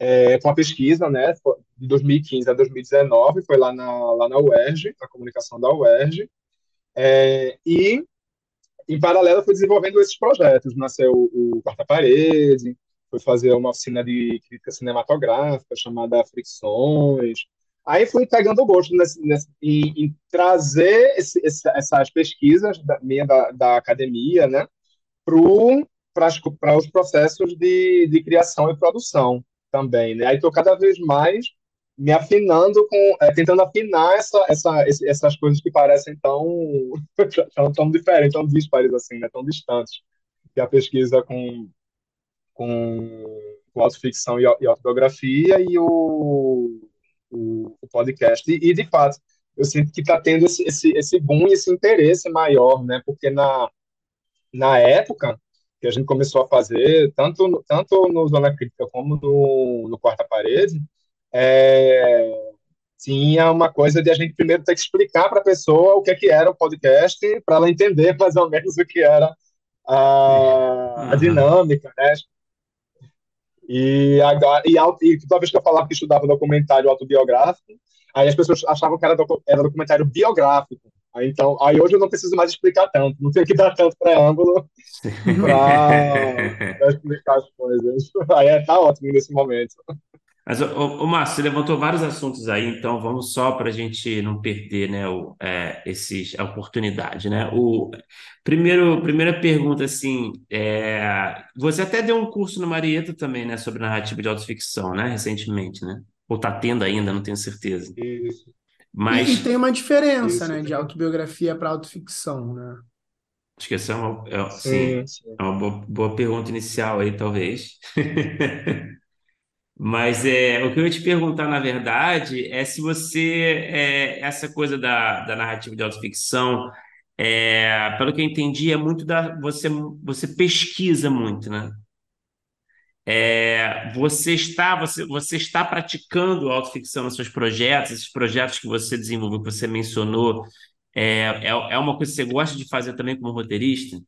é, com a pesquisa, né, de 2015 a 2019, foi lá na, lá na UERJ, na comunicação da UERJ, é, e em paralelo, fui desenvolvendo esses projetos. Nasceu o Quarta Parede, fui fazer uma oficina de crítica cinematográfica chamada Fricções. Aí fui pegando o gosto nesse, nesse, em, em, trazer esse, esse, essas pesquisas da, minha da, da academia né, para os processos de, de criação e produção também. Né? Aí estou cada vez mais me afinando com, é, tentando afinar essa, essa, essas coisas que parecem tão, tão, tão diferentes, tão dispares assim, né, tão distantes, que a pesquisa com, com, com autoficção e, e autobiografia e o, o, o podcast. E, e, de fato, eu sinto que está tendo esse, esse, esse boom e esse interesse maior, né, porque na, na época que a gente começou a fazer, tanto, tanto no Zona Crítica como no, no Quarta Parede, é, tinha uma coisa de a gente primeiro ter que explicar para a pessoa o que, é que era o podcast, para ela entender mais ou menos o que era a, a dinâmica, né? E, agora, e, e toda vez que eu falava que estudava documentário autobiográfico, aí as pessoas achavam que era, docu, era documentário biográfico. Aí, então, aí hoje eu não preciso mais explicar tanto, não tenho que dar tanto preâmbulo para explicar as coisas. Aí é, tá ótimo nesse momento. Mas, ô, ô, Márcio, você levantou vários assuntos aí, então vamos só para a gente não perder, né, o, é, esses, a oportunidade, né? O, primeiro, primeira pergunta, assim, é, você até deu um curso no Marieta também, né, sobre narrativa de autoficção, né, recentemente, né? Ou está tendo ainda, não tenho certeza. Isso, E, e Mas, tem uma diferença, né, de autobiografia para autoficção, né? acho que essa é uma, é- sim, sim. é uma boa, boa pergunta inicial aí, talvez. Mas é, o que eu ia te perguntar, na verdade, é se você, é, essa coisa da, da narrativa de autoficção, é, pelo que eu entendi, é muito da, você, você pesquisa muito, né? É, você está, você, você está praticando autoficção nos seus projetos, esses projetos que você desenvolveu, que você mencionou, é, é, é uma coisa que você gosta de fazer também como roteirista?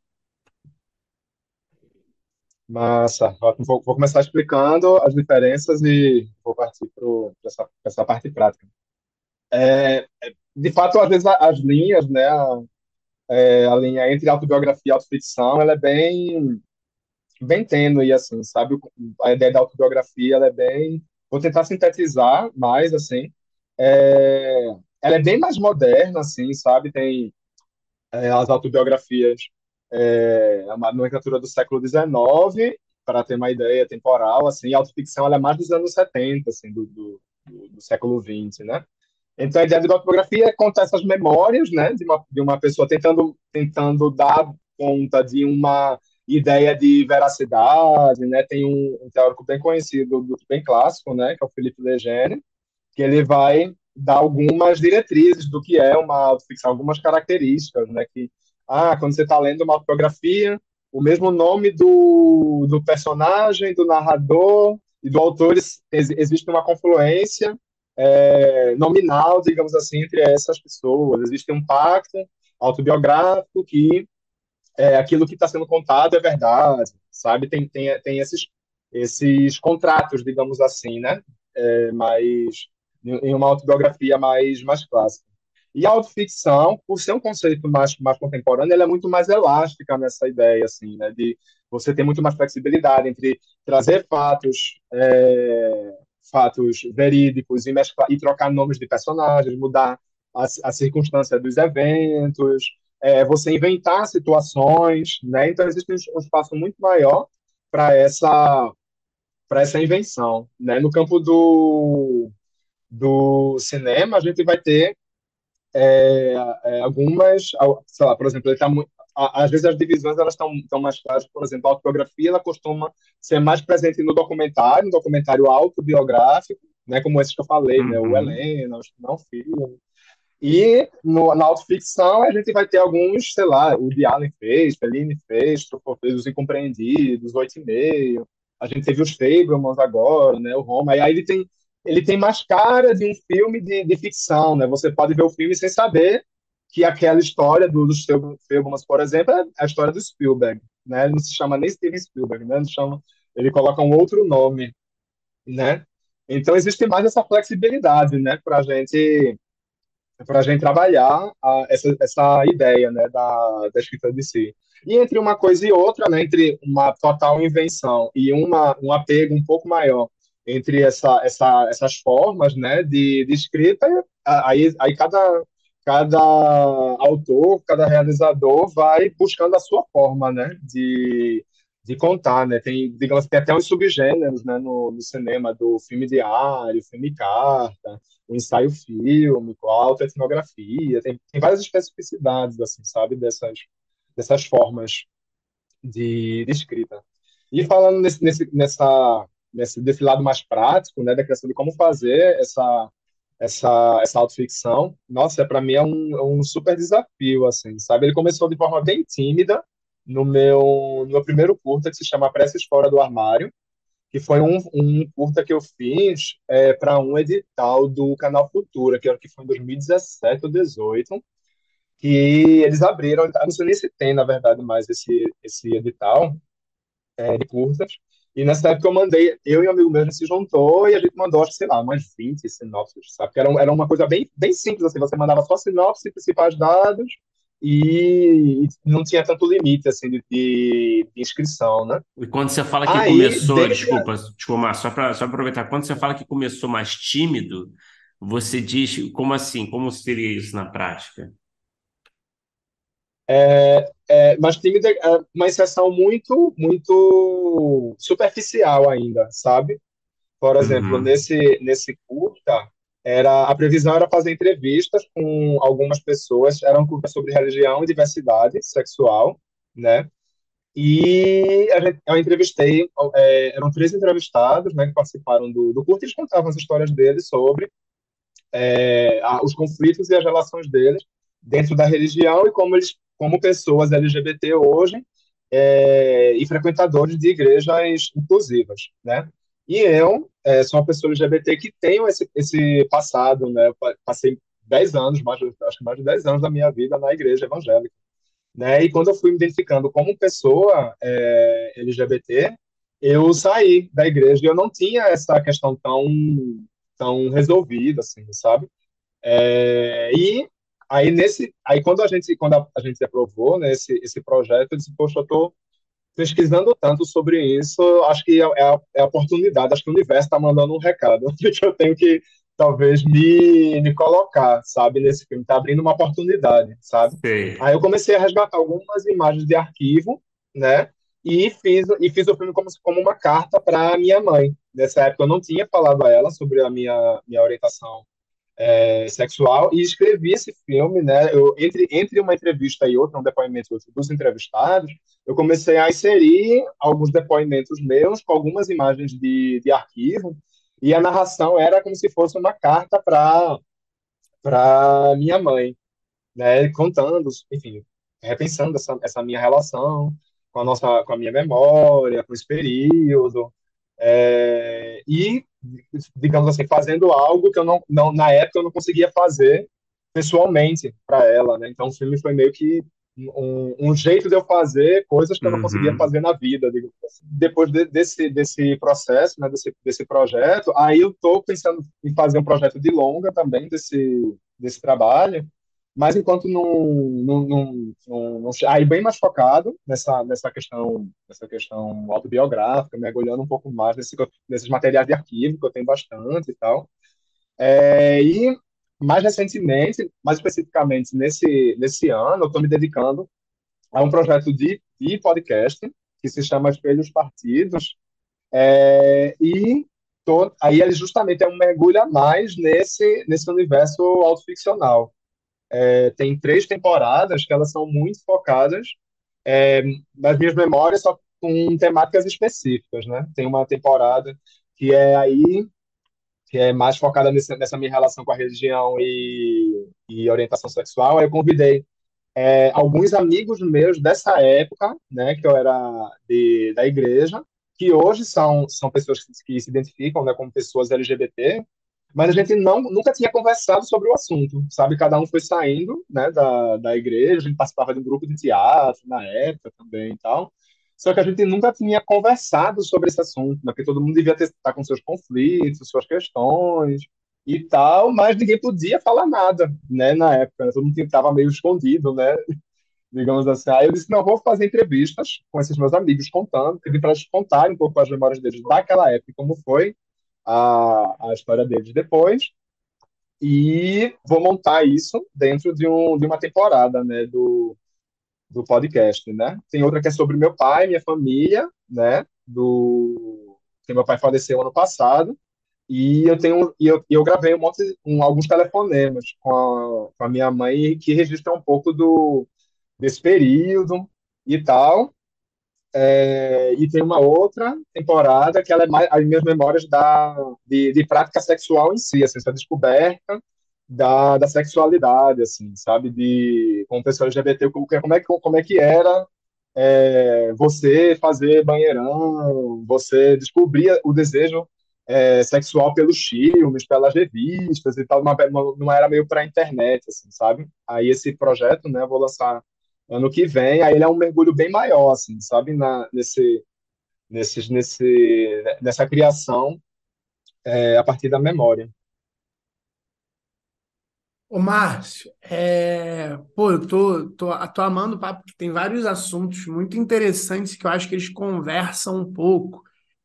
Massa. Vou, vou começar explicando as diferenças e vou partir para essa, essa parte prática. É, de fato, às vezes as linhas, né, a, é, a linha entre autobiografia e autoficção, ela é bem, bem tênue, assim, sabe? A ideia da autobiografia, ela é bem... Vou tentar sintetizar mais, assim. É, ela é bem mais moderna, assim, sabe? Tem é, as autobiografias, é, uma nomenclatura do século XIX, para ter uma ideia temporal, assim, a autoficção ela é mais dos anos 70, assim, do, do, do, do século XX, né? Então, a ideia de autobiografia é contar essas memórias, né, de uma, de uma pessoa tentando, tentando dar conta de uma ideia de veracidade, né? Tem um, um teórico bem conhecido, bem clássico, né, que é o Philippe Legene, que ele vai dar algumas diretrizes do que é uma autoficção, algumas características, né? Que, ah, quando você está lendo uma autobiografia, o mesmo nome do, do personagem, do narrador e do autor, ex, existe uma confluência é, nominal, digamos assim, entre essas pessoas. Existe um pacto autobiográfico que é, aquilo que está sendo contado é verdade, sabe? Tem, tem, tem esses, esses contratos, digamos assim, né? É, mais em uma autobiografia mais, mais clássica. E a autoficção, por ser um conceito mais, mais contemporâneo, ela é muito mais elástica nessa ideia, assim, né, de você ter muito mais flexibilidade entre trazer fatos, é, fatos verídicos e, mesclar, e trocar nomes de personagens, mudar a, a circunstância dos eventos, é, você inventar situações, né? Então existe um espaço muito maior para essa para essa invenção, né? No campo do do cinema, a gente vai ter é, é, algumas, sei lá, por exemplo, ele tá muito, às vezes as divisões elas estão estão mais claras, por exemplo, a autobiografia ela costuma ser mais presente no documentário, no documentário autobiográfico, né, como esses que eu falei, né, o Uhum. Helena, não filme. E no, na autoficção a gente vai ter alguns, sei lá, o Allen fez, Fellini fez, Truffaut fez Os Incompreendidos, Oito e Meio. A gente teve os Fablemans agora, né, o Roma. E aí ele tem ele tem mais cara de um filme de, de ficção, né? Você pode ver o filme sem saber que aquela história do, dos Fablemans, por exemplo, é a história do Spielberg, né? Ele não se chama nem Steven Spielberg, né? Ele chama, ele coloca um outro nome, né? Então existe mais essa flexibilidade, né, para gente para a gente trabalhar a, essa, essa ideia né, da, da escrita de si. E entre uma coisa e outra, né, entre uma total invenção e uma, um apego um pouco maior entre essa, essa, essas formas né, de, de escrita, aí, aí cada, cada autor, cada realizador vai buscando a sua forma né, de, de contar, né? Tem, digamos, tem até uns subgêneros, né, no, no cinema do filme diário, filme carta, o ensaio fílmico, a autoetnografia, tem, tem várias especificidades, assim, sabe, dessas, dessas formas de, de escrita. E falando nesse, nesse, nessa, nesse, desse lado mais prático, né, da questão de como fazer essa, essa, essa autoficção, nossa, para mim é um, é um super desafio, assim, sabe? Ele começou de forma bem tímida, no meu, no meu primeiro curta, que se chama Preces Fora do Armário, que foi um, um curta que eu fiz é, para um edital do Canal Futura, que, que foi em 2017 ou 2018, que eles abriram, não sei nem se tem, na verdade, mais esse, esse edital é, de curtas, e nessa época eu mandei, eu e um amigo meu, a gente se juntou e a gente mandou, sei lá, umas 20 sinopses, sabe? Que era, era uma coisa bem, bem simples, assim, você mandava só sinopse, principais dados, e não tinha tanto limite assim de, de, de inscrição, né? E quando você fala que Aí, começou, desde desculpa, desculpa, só para só aproveitar, quando você fala que começou mais tímido, você diz, como assim? Como seria isso na prática? é, é, mas tímido é uma exceção muito, muito superficial ainda, sabe? Por exemplo, Uhum. nesse, nesse curta, era, a previsão era fazer entrevistas com algumas pessoas, era curta sobre religião e diversidade sexual, né? E gente, eu entrevistei, é, eram três entrevistados, né, que participaram do, do curta, e eles contavam as histórias deles sobre é, os conflitos e as relações deles dentro da religião e como eles, como pessoas LGBT hoje, é, e frequentadores de igrejas inclusivas, né? E eu é, sou uma pessoa LGBT que tenho esse, esse passado, né? Passei 10 anos, mais, acho que mais de 10 anos da minha vida na igreja evangélica, né? E quando eu fui me identificando como pessoa é, LGBT, eu saí da igreja e eu não tinha essa questão tão tão resolvida, assim, sabe? É, e aí nesse, aí quando a gente quando a, a gente aprovou né, esse, esse projeto, eu disse, poxa, eu tô pesquisando tanto sobre isso, acho que é, é a, é a oportunidade, acho que o universo está mandando um recado que eu tenho que talvez me, me colocar, sabe, nesse filme, está abrindo uma oportunidade, sabe? Aí Sei. eu comecei a resgatar algumas imagens de arquivo, né? E fiz, e fiz o filme como, como uma carta para minha mãe. Nessa época eu não tinha falado a ela sobre a minha, minha orientação é, sexual e escrevi esse filme, né? Eu, entre, entre uma entrevista e outra, um depoimento dos entrevistados, eu comecei a inserir alguns depoimentos meus com algumas imagens de, de arquivo e a narração era como se fosse uma carta para para minha mãe, né? Contando, enfim, repensando essa, essa minha relação com a nossa, com a minha memória, com esse período. É, e, digamos assim, fazendo algo que eu não, não, na época eu não conseguia fazer pessoalmente para ela, né? Então o filme foi meio que um, um jeito de eu fazer coisas que eu não conseguia Uhum. fazer na vida. assim. Depois de, desse, desse processo, né, desse, desse projeto, aí eu estou pensando em fazer um projeto de longa também desse, desse trabalho, mas enquanto não, não, não, não, não aí bem mais focado nessa nessa questão nessa questão autobiográfica, mergulhando um pouco mais nesse, nesses materiais de arquivo que eu tenho bastante e tal. É, e mais recentemente, mais especificamente nesse nesse ano, eu estou me dedicando a um projeto de, de podcast que se chama Espelhos Partidos, é, e tô, aí ele justamente é um mergulho a mais nesse nesse universo autoficcional tem três temporadas que elas são muito focadas é, nas minhas memórias, só com temáticas específicas, né? Tem uma temporada que é aí que é mais focada nesse, nessa minha relação com a religião e, e orientação sexual. Aí eu convidei é, alguns amigos meus dessa época, né, que eu era de, da igreja, que hoje são, são pessoas que se identificam, né, como pessoas LGBT, mas a gente não, nunca tinha conversado sobre o assunto, sabe? Cada um foi saindo, né, da, da igreja, a gente participava de um grupo de teatro na época também e tal, só que a gente nunca tinha conversado sobre esse assunto, né? Porque todo mundo devia estar com seus conflitos, suas questões e tal, mas ninguém podia falar nada, né, na época, né? Todo mundo estava meio escondido, né, digamos assim. Aí eu disse, não, vou fazer entrevistas com esses meus amigos contando, pedi para eles contarem um pouco as memórias deles daquela época, como foi a, a história deles depois, e vou montar isso dentro de, um, de uma temporada, né, do, do podcast, né. Tem outra que é sobre meu pai, minha família, né, do... que meu pai faleceu ano passado, e eu tenho e eu, eu gravei um monte, um, alguns telefonemas com a, com a minha mãe que registram um pouco do desse período e tal. É, e tem uma outra temporada que ela é mais as minhas memórias da de, de prática sexual em si, assim, essa descoberta da, da sexualidade, assim, sabe, de como pessoa LGBT, como, é como é que era é, você fazer banheirão, você descobrir o desejo é, sexual pelos filmes, pelas revistas e tal, numa, numa era meio para a internet, assim, sabe? Aí esse projeto, né, vou lançar ano que vem, aí ele é um mergulho bem maior, assim, sabe? Na, nesse, nesse, nesse, nessa criação é, a partir da memória. Ô, Márcio, é... pô, eu tô, tô, tô amando o papo, porque tem vários assuntos muito interessantes que eu acho que eles conversam um pouco.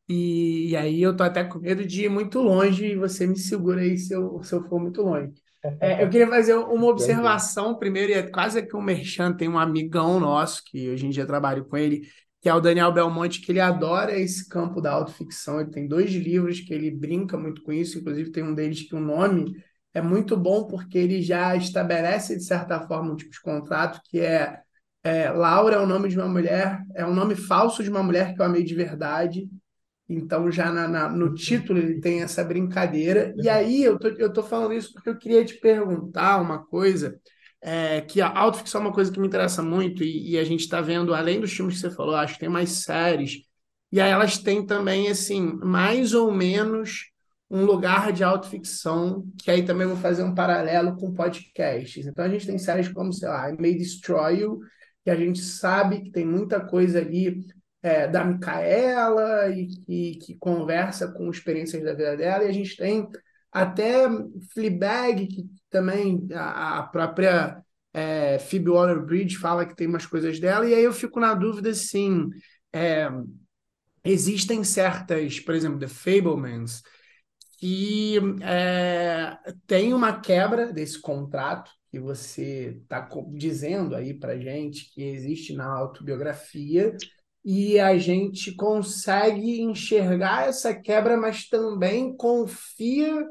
E, e aí eu tô até com medo de ir muito longe e você me segura aí se eu, se eu for muito longe. É, eu queria fazer uma observação primeiro, e é quase que um merchan, tem um amigão nosso, que hoje em dia trabalho com ele, que é o Daniel Belmonte, que ele adora esse campo da autoficção. Ele tem dois livros que ele brinca muito com isso, inclusive tem um deles que o nome é muito bom porque ele já estabelece, de certa forma, um tipo de contrato que é, é Laura é o nome de uma mulher, é um nome falso de uma mulher que eu amei de verdade. Então, já na, na, no título ele tem essa brincadeira. E aí, eu tô, eu tô falando isso porque eu queria te perguntar uma coisa, é, que a autoficção é uma coisa que me interessa muito, e, e a gente está vendo, além dos filmes que você falou, acho que tem mais séries, e aí elas têm também, assim, mais ou menos um lugar de autoficção, que aí também vou fazer um paralelo com podcasts. Então a gente tem séries como, sei lá, I May Destroy You, que a gente sabe que tem muita coisa ali é, da Micaela e que, que conversa com experiências da vida dela, e a gente tem até Fleabag, que também a, a própria é, Phoebe Waller-Bridge fala que tem umas coisas dela, e aí eu fico na dúvida, assim, é, existem certas, por exemplo, The Fablemans, que é, tem uma quebra desse contrato que você está dizendo aí para gente que existe na autobiografia e a gente consegue enxergar essa quebra, mas também confia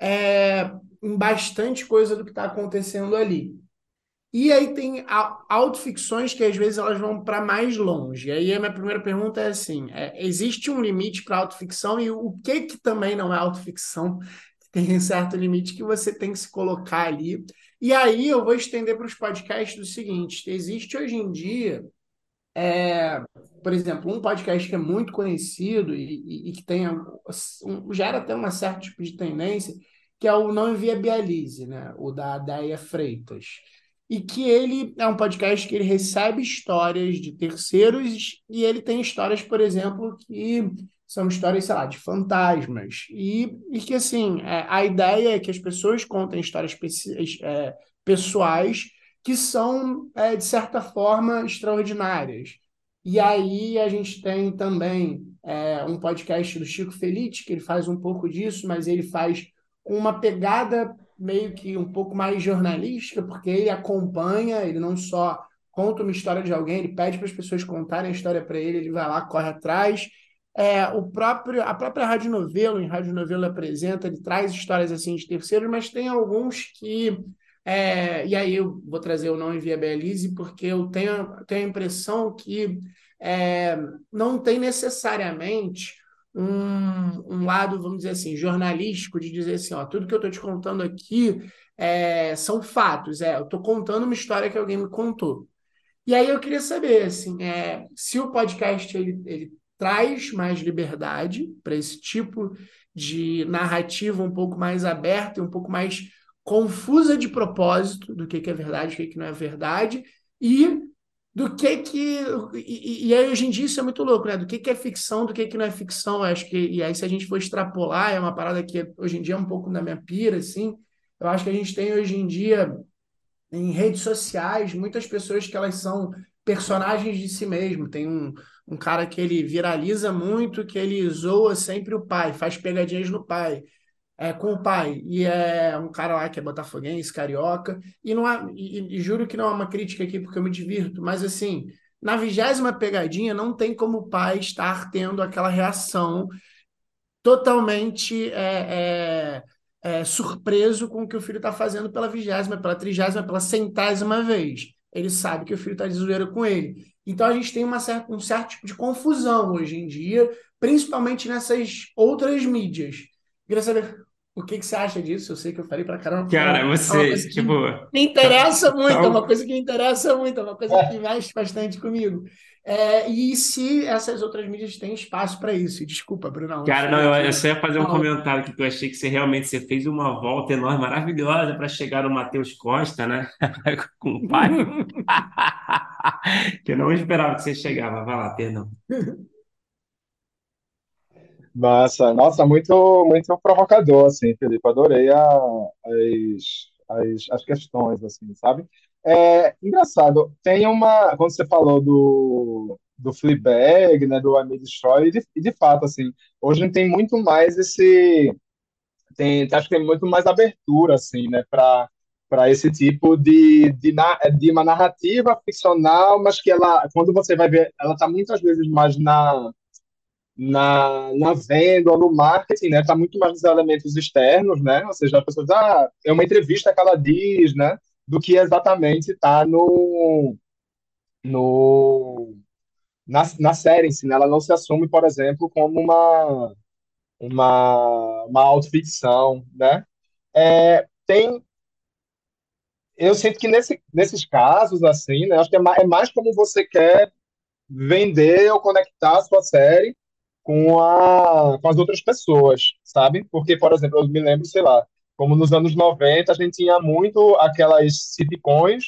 é, em bastante coisa do que está acontecendo ali. E aí tem autoficções que às vezes elas vão para mais longe. E aí a minha primeira pergunta é assim: é, existe um limite para autoficção e o que que também não é autoficção? Tem um certo limite que você tem que se colocar ali. E aí eu vou estender para os podcasts do seguinte: existe hoje em dia, é, por exemplo, um podcast que é muito conhecido e, e, e que tem um, gera até uma certo tipo de tendência, que é o Não Inviabilize, né? o da Deia Freitas e que ele é um podcast que ele recebe histórias de terceiros e ele tem histórias, por exemplo, que são histórias, sei lá, de fantasmas. E, e que, assim, é, a ideia é que as pessoas contem histórias é, pessoais que são, é, de certa forma, extraordinárias. E aí a gente tem também é, um podcast do Chico Felite, que ele faz um pouco disso, mas ele faz com uma pegada meio que um pouco mais jornalística, porque ele acompanha, ele não só conta uma história de alguém, ele pede para as pessoas contarem a história para ele, ele vai lá, corre atrás. É, o próprio, a própria Rádio Novelo, em Rádio Novelo apresenta, ele traz histórias assim de terceiros, mas tem alguns que. É, e aí eu vou trazer o não inviabilize, porque eu tenho, tenho a impressão que é, não tem necessariamente um, um lado, vamos dizer assim, jornalístico, de dizer assim, ó, tudo que eu estou te contando aqui é, são fatos, é, eu estou contando uma história que alguém me contou. E aí eu queria saber, assim, é, se o podcast ele, ele traz mais liberdade para esse tipo de narrativa um pouco mais aberta e um pouco mais confusa de propósito do que, que é verdade, o que, que não é verdade, e do que que e, e, aí hoje em dia isso é muito louco, né? Do que que é ficção, do que que não é ficção. Eu acho que e aí se a gente for extrapolar é uma parada que hoje em dia é um pouco na minha pira, assim. Eu acho que a gente tem hoje em dia em redes sociais muitas pessoas que elas são personagens de si mesmo. Tem um, um cara que ele viraliza muito, que ele zoa sempre o pai, faz pegadinhas no pai é, com o pai, e é um cara lá que é botafoguense, carioca, e não há, e, e, juro que não é uma crítica aqui porque eu me divirto, mas assim, na vigésima pegadinha não tem como o pai estar tendo aquela reação totalmente é, é, é surpreso com o que o filho está fazendo pela vigésima, pela trigésima, pela centésima vez. Ele sabe que o filho está de zoeira com ele. Então a gente tem uma certa, um certo tipo de confusão hoje em dia, principalmente nessas outras mídias. Queria saber o que, que você acha disso? Eu sei que eu falei pra caramba. Cara, é você, tipo. Me interessa tá, muito, é uma coisa que me interessa muito, é uma coisa que mexe bastante comigo. É, e se essas outras mídias têm espaço para isso? Desculpa, Bruno. Cara, não, eu, eu só ia fazer um comentário aqui que eu achei que você realmente você fez uma volta enorme, maravilhosa para chegar no Matheus Costa, né? Com o pai. que eu não esperava que você chegava. Vai lá, perdão. Massa, nossa, muito, muito provocador, assim, Felipe. Adorei a, as, as, as questões, assim, sabe? É engraçado, tem uma. Quando você falou do, do Fleabag, né, do I May Destroy, e de, de fato, assim, hoje tem muito mais esse. Tem, acho que tem muito mais abertura, assim, né, para para esse tipo de, de, de uma narrativa ficcional, mas que ela, quando você vai ver, ela está muitas vezes mais na, na, na venda ou no marketing, né? Está muito mais nos elementos externos, né? Ou seja, a pessoa diz, ah, é uma entrevista que ela diz, né? Do que exatamente está no, no, na, na série si, né? Ela não se assume, por exemplo, como uma, uma, uma autoficção, né? É, tem eu sinto que nesse, nesses casos, assim, né, acho que é mais, é mais como você quer vender ou conectar a sua série com, a, com as outras pessoas, sabe? Porque, por exemplo, eu me lembro, sei lá, como nos anos 90 a gente tinha muito aquelas sitcoms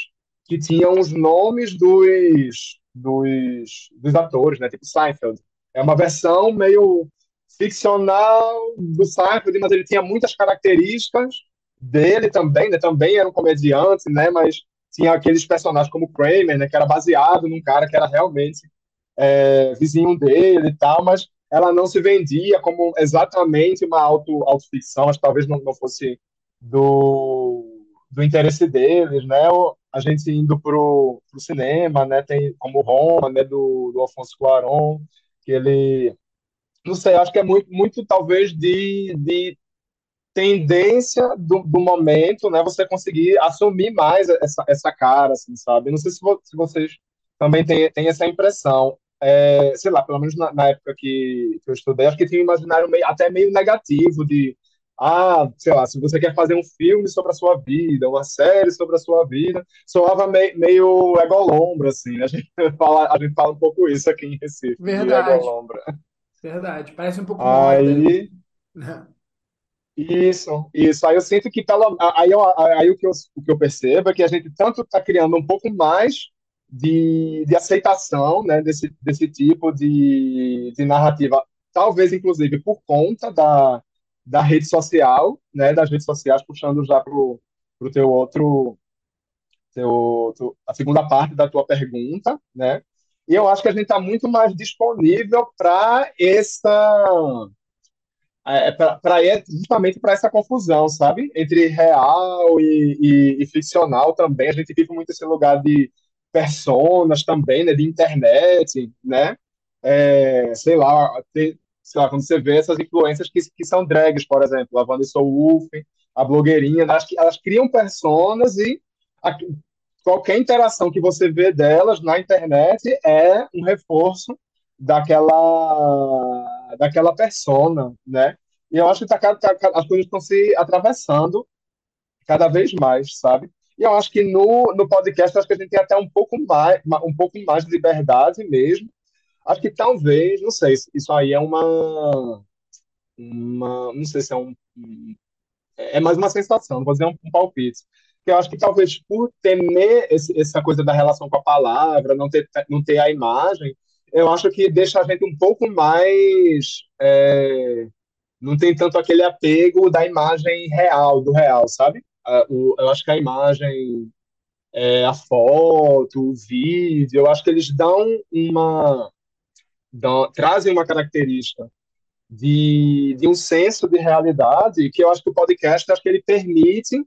que tinham os nomes dos, dos, dos atores, né? Tipo Seinfeld. É uma versão meio ficcional do Seinfeld, mas ele tinha muitas características dele também, né? Também era um comediante, né? Mas tinha aqueles personagens como Kramer, né? Que era baseado num cara que era realmente é, vizinho dele e tal, mas ela não se vendia como exatamente uma auto, autoficção, mas talvez não, não fosse do, do interesse deles, né? A gente indo pro, pro cinema, né? Tem como Roma, né? Do, do Alfonso Cuarón, que ele não sei, acho que é muito, muito talvez de, de tendência do, do momento, né? Você conseguir assumir mais essa, essa cara, assim, sabe? Não sei se, vo, se vocês também têm, têm essa impressão. É, sei lá, pelo menos na, na, época que, que eu estudei, acho que tinha um imaginário meio, até meio negativo de ah, sei lá, se você quer fazer um filme sobre a sua vida, uma série sobre a sua vida, soava meio, meio egolombra, assim, a gente, fala, a gente fala um pouco isso aqui em Recife, Verdade. Verdade, parece um pouco Aí, moda. Isso, isso. Aí eu sinto que pela, aí, eu, aí o, que eu, o que eu percebo é que a gente tanto está criando um pouco mais de, de aceitação né, desse, desse tipo de, de narrativa, talvez inclusive por conta da, da rede social, né, das redes sociais, puxando já para o teu outro, teu, a segunda parte da tua pergunta, né? E eu acho que a gente está muito mais disponível para essa é, é para justamente para essa confusão, sabe? Entre real e, e, e, ficcional também. A gente vive muito esse lugar de personas também, né? De internet, né? É, sei lá, sei lá, quando você vê essas influências que, que são drags, por exemplo, a Vanessa Wolf, a blogueirinha, elas, elas criam personas e a, qualquer interação que você vê delas na internet é um reforço daquela daquela persona, né? E eu acho que tá, tá, as coisas estão se atravessando cada vez mais, sabe? E eu acho que no, no podcast acho que a gente tem até um pouco mais um pouco mais de liberdade mesmo. Acho que talvez, não sei, isso aí é uma uma, não sei se é um é mais uma sensação, não vou dizer um, um palpite. Que eu acho que talvez por temer esse, essa coisa da relação com a palavra, não ter, não ter a imagem, eu acho que deixa a gente um pouco mais. É, não tem tanto aquele apego da imagem real, do real, sabe? O, eu acho que a imagem, é, a foto, o vídeo, eu acho que eles dão uma. Dão, trazem uma característica de, de um senso de realidade que eu acho que o podcast acho que ele permite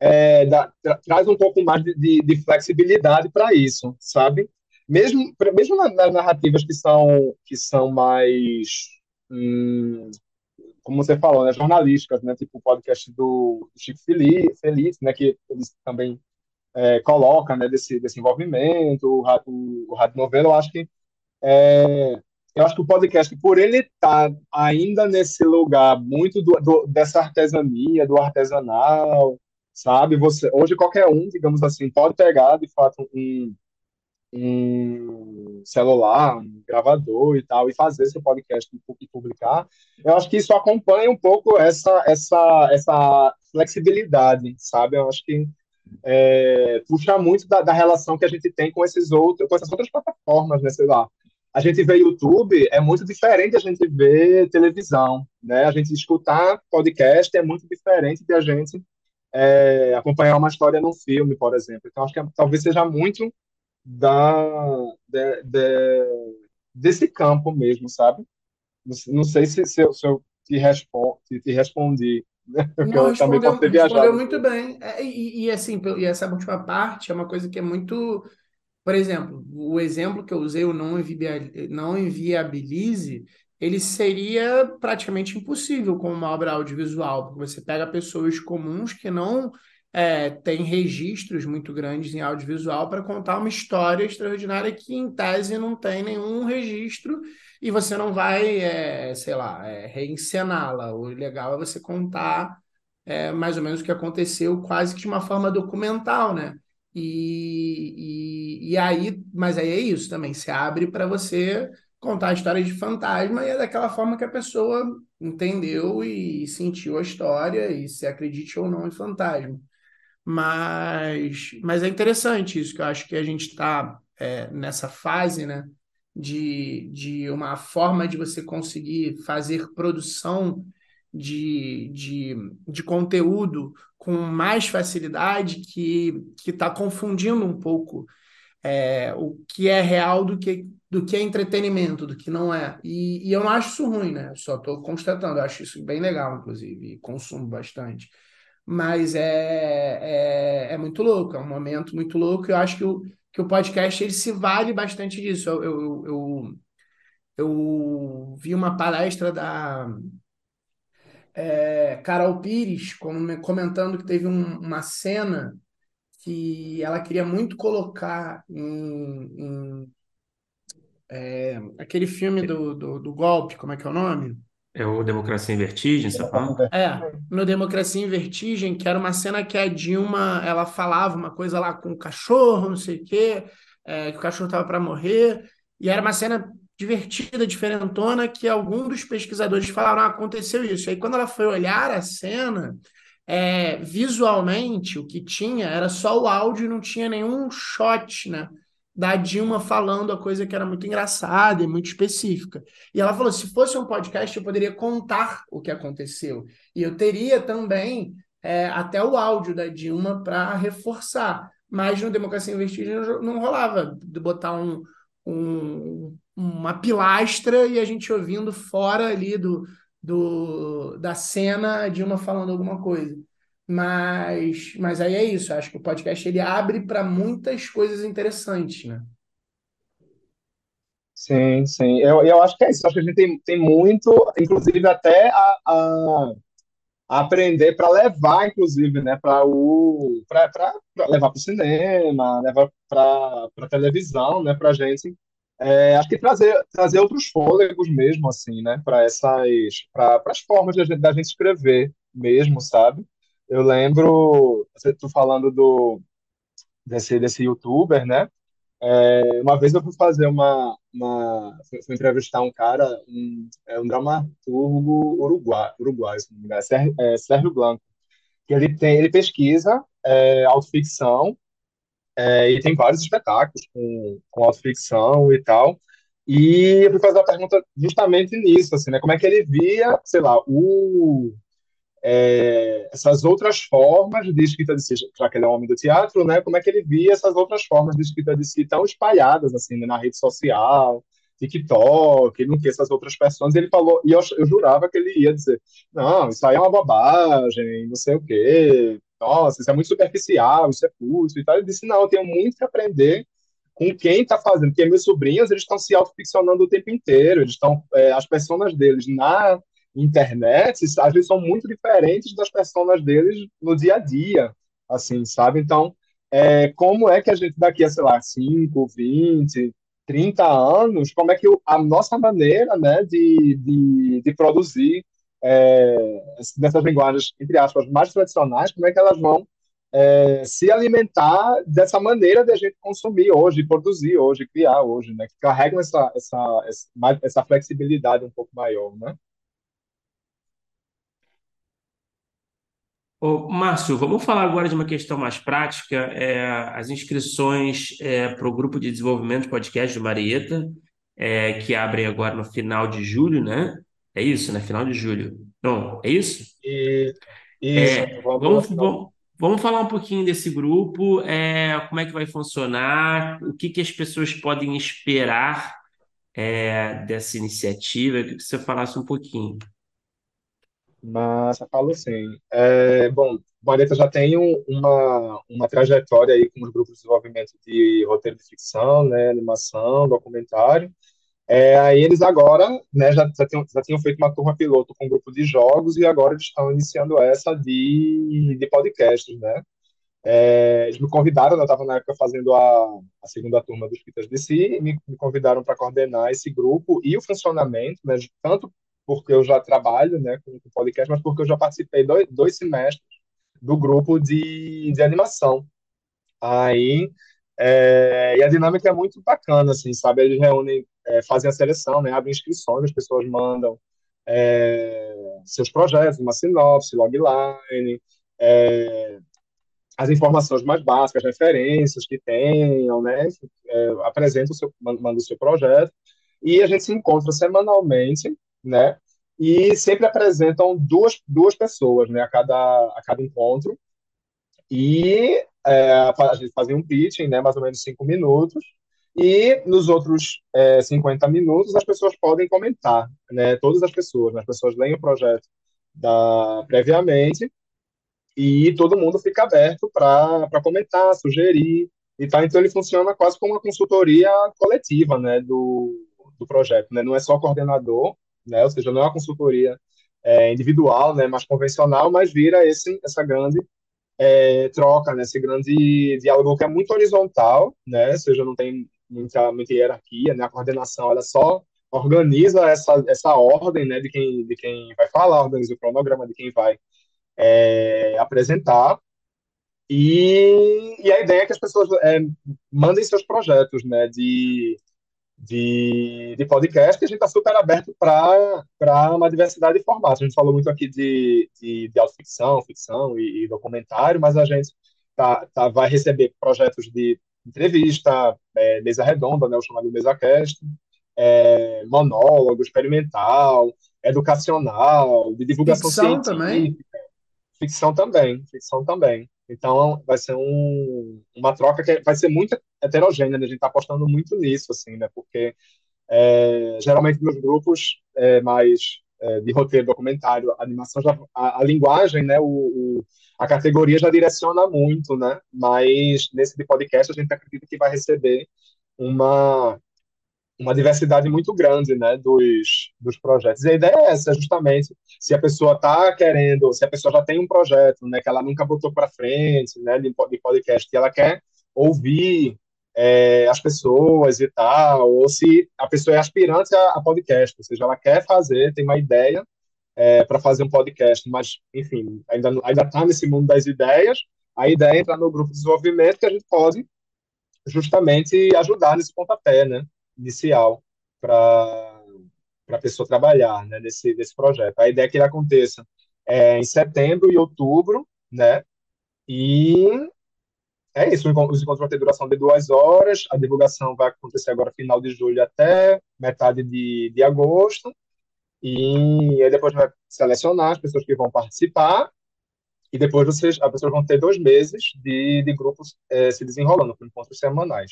é, tra, traz um pouco mais de, de, de flexibilidade para isso, sabe? mesmo, mesmo nas narrativas que são, que são mais, hum, como você falou, né, jornalísticas, né, tipo o podcast do Chico Feliz, né, que eles também é, colocam né, desse, desse envolvimento, o, o, o Rádio Novela, eu acho que é, eu acho que o podcast, por ele estar tá ainda nesse lugar muito do, do, dessa artesania, do artesanal, sabe? Você, hoje qualquer um, digamos assim, pode pegar de fato um, um celular, um gravador e tal, e fazer seu podcast e publicar, eu acho que isso acompanha um pouco essa, essa, essa flexibilidade, sabe? Eu acho que é, puxa muito da, da, relação que a gente tem com esses outros, com essas outras plataformas, né? Sei lá. A gente vê YouTube, é muito diferente a gente ver televisão, né? A gente escutar podcast é muito diferente de a gente é, acompanhar uma história num filme, por exemplo. Então, acho que é, talvez seja muito da, de, de, desse campo mesmo, sabe? Não, sei se, se, eu, se eu te, respo te, te respondi, né? Porque Não, eu também respondeu, posso ter respondeu viajado um muito bem. É, e, e assim, e essa última parte é uma coisa que é muito. Por exemplo, o exemplo que eu usei, o não invia- não inviabilize, ele seria praticamente impossível com uma obra audiovisual, porque você pega pessoas comuns que não é, têm registros muito grandes em audiovisual para contar uma história extraordinária que, em tese, não tem nenhum registro e você não vai, é, sei lá, é, reencená-la. O legal é você contar é, mais ou menos o que aconteceu, quase que de uma forma documental, né? E, e, e aí, mas aí é isso também, se abre para você contar a história de fantasma e é daquela forma que a pessoa entendeu e sentiu a história e se acredite ou não em fantasma. Mas, mas é interessante isso, que eu acho que a gente está é, nessa fase, né, de, de uma forma de você conseguir fazer produção de, de, de conteúdo com mais facilidade que está confundindo um pouco é, o que é real do que, do que é entretenimento, do que não é. E, e eu não acho isso ruim, né? Só estou constatando, eu acho isso bem legal, inclusive, consumo bastante. Mas é, é, é muito louco, é um momento muito louco. e Eu acho que o, que o podcast ele se vale bastante disso. Eu, eu, eu, eu vi uma palestra da é, Carol Pires com- comentando que teve um- uma cena que ela queria muito colocar em, em, é, aquele filme do, do, do golpe, como é que é o nome? É o Democracia em Vertigem, você tá falando? É, no Democracia em Vertigem, que era uma cena que a Dilma, ela falava uma coisa lá com o cachorro, não sei o quê, é, que o cachorro estava para morrer, e era uma cena divertida, diferentona, que algum dos pesquisadores falaram, ah, aconteceu isso. Aí quando ela foi olhar a cena, é, visualmente, o que tinha era só o áudio e não tinha nenhum shot, né? Da Dilma falando a coisa que era muito engraçada e muito específica. E ela falou: se fosse um podcast, eu poderia contar o que aconteceu. E eu teria também é, até o áudio da Dilma para reforçar. Mas no Democracia em não rolava de botar um, um- uma pilastra e a gente ouvindo fora ali do, do, da cena a Dilma falando alguma coisa. Mas, mas aí é isso. Acho que o podcast ele abre para muitas coisas interessantes, né? Sim, sim. Eu, eu acho que é isso. Acho que a gente tem, tem muito, inclusive até a, a aprender para levar, inclusive, né, para o para levar para o cinema, levar para para televisão, né, para gente. É, acho que trazer trazer outros fôlegos mesmo, assim, né, para essas para as formas da gente, da gente escrever mesmo, sabe? Eu lembro, você tu falando do desse desse youtuber, né? É, uma vez eu fui fazer uma, uma fui, fui entrevistar um cara, um, é um dramaturgo uruguai, uruguai, se não me engano, é Sérgio, é, Sérgio Blanco, que ele tem, ele pesquisa é, autoficção é, e tem vários espetáculos com, com autoficção e tal. E eu fui fazer uma pergunta justamente nisso, assim, né? Como é que ele via, sei lá, o é, essas outras formas de escrita de si, já que ele é um homem do teatro, né? Como é que ele via essas outras formas de escrita de si tão espalhadas assim né, na rede social, TikTok, não que essas outras pessoas. Ele falou e eu, eu jurava que ele ia dizer, não, isso aí é uma bobagem, não sei o quê. Nossa, isso é muito superficial, isso é curso e tal. Ele disse, não, eu tenho muito que aprender com quem está fazendo, porque meus sobrinhos eles estão se autoficcionando o tempo inteiro, eles estão, é, as personas deles na internet, às vezes são muito diferentes das personas deles no dia a dia, assim, sabe? Então, é, como é que a gente daqui a, sei lá, 5, 20, 30 anos, como é que a nossa maneira, né, de, de, de produzir é, dessas linguagens, entre aspas, mais tradicionais, como é que elas vão é, se alimentar dessa maneira de a gente consumir hoje, produzir hoje, criar hoje, né? Que carregam essa, essa, essa, essa flexibilidade um pouco maior, né? Ô, Márcio, vamos falar agora de uma questão mais prática. É, as inscrições para o grupo de desenvolvimento de podcast de Marieta, é, que abrem agora no final de julho, né? É isso, né? Final de julho. Não, é isso? E isso, É, vamos no vamos, vamos, Vamos falar um pouquinho desse grupo, é, como é que vai funcionar, o que, que as pessoas podem esperar é, dessa iniciativa. Eu queria que você falasse um pouquinho. Mas falo assim, é, bom, o Mareta já tem um- uma, uma trajetória aí com os grupos de desenvolvimento de roteiro de ficção, né, animação, documentário. É, aí eles agora, né, já, já, tinham, já tinham feito uma turma piloto com um grupo de jogos e agora eles estão iniciando essa de, de podcasts, né? É, eles me convidaram, né, eu estava na época fazendo a, a segunda turma dos Fitas de Si, me, me convidaram para coordenar esse grupo e o funcionamento, né, tanto porque eu já trabalho né, com, com podcast, mas porque eu já participei dois, dois semestres do grupo de, de animação. Aí, é, e a dinâmica é muito bacana, assim, sabe? Eles reúnem, é, fazem a seleção, né, abrem inscrições, as pessoas mandam é, seus projetos, uma sinopse, logline, é, as informações mais básicas, referências que tenham, né? É, apresenta o seu, manda o seu projeto e a gente se encontra semanalmente, né? E sempre apresentam duas, duas pessoas, né? A cada, a cada encontro e é, a gente fazia um pitching, né? Mais ou menos cinco minutos e nos outros é, 50 minutos as pessoas podem comentar, né? Todas as pessoas, né? as pessoas leem o projeto da, previamente e todo mundo fica aberto para comentar, sugerir e. Então ele funciona quase como uma consultoria coletiva, né, do, do projeto, né? Não é só coordenador, né? Ou seja, não é uma consultoria é, individual, né, mais convencional, mas vira esse essa grande é, troca, né, esse grande diálogo que é muito horizontal, né? Ou seja, não tem muita, muita hierarquia, né? A coordenação ela só organiza essa, essa ordem, né, de quem de quem vai falar, organiza o cronograma de quem vai é, apresentar. E, e, a ideia é que as pessoas é, mandem seus projetos né, de, de, de podcast, que a gente está super aberto para uma diversidade de formatos. A gente falou muito aqui de, de, de autoficção, ficção e, e, documentário, mas a gente tá, tá, vai receber projetos de entrevista, é, mesa redonda, né, o chamado mesa cast, é, monólogo, experimental, educacional, de divulgação Ficção científica. também? Ficção também, ficção também. Então, vai ser um, uma troca que vai ser muito heterogênea, né? a gente está apostando muito nisso, assim, né? Porque é, geralmente nos grupos é, mais é, de roteiro, documentário, animação, já, a, a linguagem, né? O, o, a categoria já direciona muito, né? Mas nesse de podcast a gente acredita que vai receber uma uma diversidade muito grande, né, dos, dos projetos. E a ideia é essa, justamente, se a pessoa está querendo, se a pessoa já tem um projeto, né, que ela nunca botou para frente, né, de, podcast, que ela quer ouvir é, as pessoas e tal, ou se a pessoa é aspirante a, a podcast, ou seja, ela quer fazer, tem uma ideia é, para fazer um podcast, mas, enfim, ainda está nesse mundo das ideias, a ideia é entrar no grupo de desenvolvimento que a gente pode justamente ajudar nesse pontapé, né? inicial para a pessoa trabalhar né, nesse, nesse projeto. A ideia é que ele aconteça é, em setembro e outubro, né? E é isso, os encontros vão ter duração de duas horas, a divulgação vai acontecer agora final de julho até metade de, de agosto, e aí depois vai selecionar as pessoas que vão participar, e depois vocês, as pessoas vão ter dois meses de, de grupos é, se desenrolando, com encontros semanais.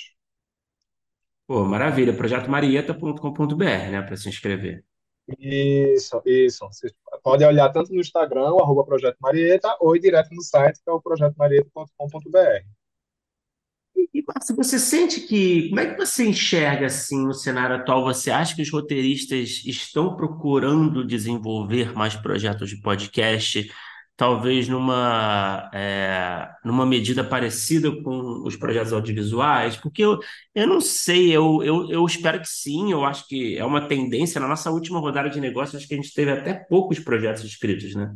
Pô, maravilha. Projetomarieta.com.br, né, para se inscrever. Isso, isso. Vocês podem olhar tanto no Instagram, o arroba Projeto Marieta, ou ir direto no site, que é o projetomarieta.com.br. E, Márcio, você sente que. Como é que você enxerga assim no cenário atual? Você acha que os roteiristas estão procurando desenvolver mais projetos de podcast? talvez numa, é, numa medida parecida com os projetos audiovisuais? Porque eu, eu não sei, eu, eu, eu espero que sim, eu acho que é uma tendência. Na nossa última rodada de negócios, acho que a gente teve até poucos projetos escritos, né?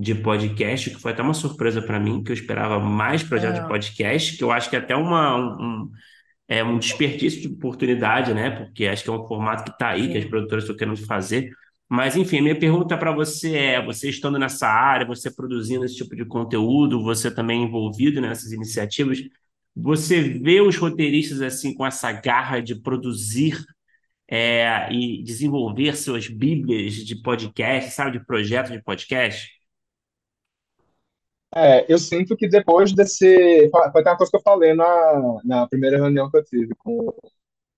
De podcast, que foi até uma surpresa para mim, que eu esperava mais projetos é. de podcast, que eu acho que é até uma, um, é um desperdício de oportunidade, né? Porque acho que é um formato que está aí, sim. que as produtoras estão querendo fazer. Mas, enfim, minha pergunta para você é: você estando nessa área, você produzindo esse tipo de conteúdo, você também envolvido nessas iniciativas, você vê os roteiristas assim com essa garra de produzir é, e desenvolver suas bíblias de podcast, sabe, de projetos de podcast? É, eu sinto que depois desse. Foi até uma coisa que eu falei na, na primeira reunião que eu tive com,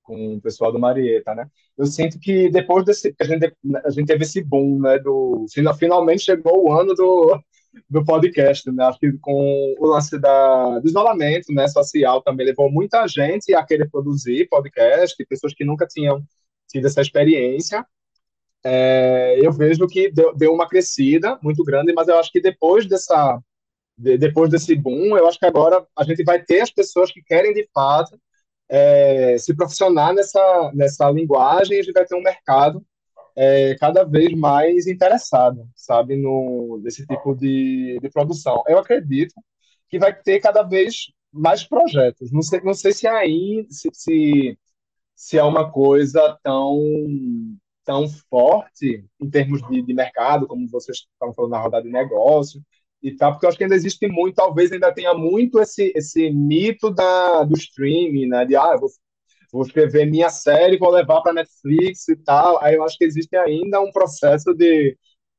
com o pessoal do Marieta, né? Eu sinto que depois desse. A gente, a gente teve esse boom, né? Do, finalmente chegou o ano do, do podcast, né? Acho que com o lance da, do isolamento né, social também levou muita gente a querer produzir podcast, pessoas que nunca tinham tido essa experiência. É, eu vejo que deu, deu uma crescida muito grande, mas eu acho que depois dessa de, depois desse boom, eu acho que agora a gente vai ter as pessoas que querem de fato é, se profissionar nessa, nessa linguagem e a gente vai ter um mercado é, cada vez mais interessado, sabe, no, nesse tipo de, de produção. Eu acredito que vai ter cada vez mais projetos. Não sei, não sei se aí se, se, se é uma coisa tão tão forte em termos de, de mercado, como vocês estavam falando na rodada de negócio, e tal, porque eu acho que ainda existe muito, talvez ainda tenha muito esse, esse mito da, do streaming, né? De, ah, eu vou, vou escrever minha série, vou levar para Netflix e tal. Aí eu acho que existe ainda um processo de,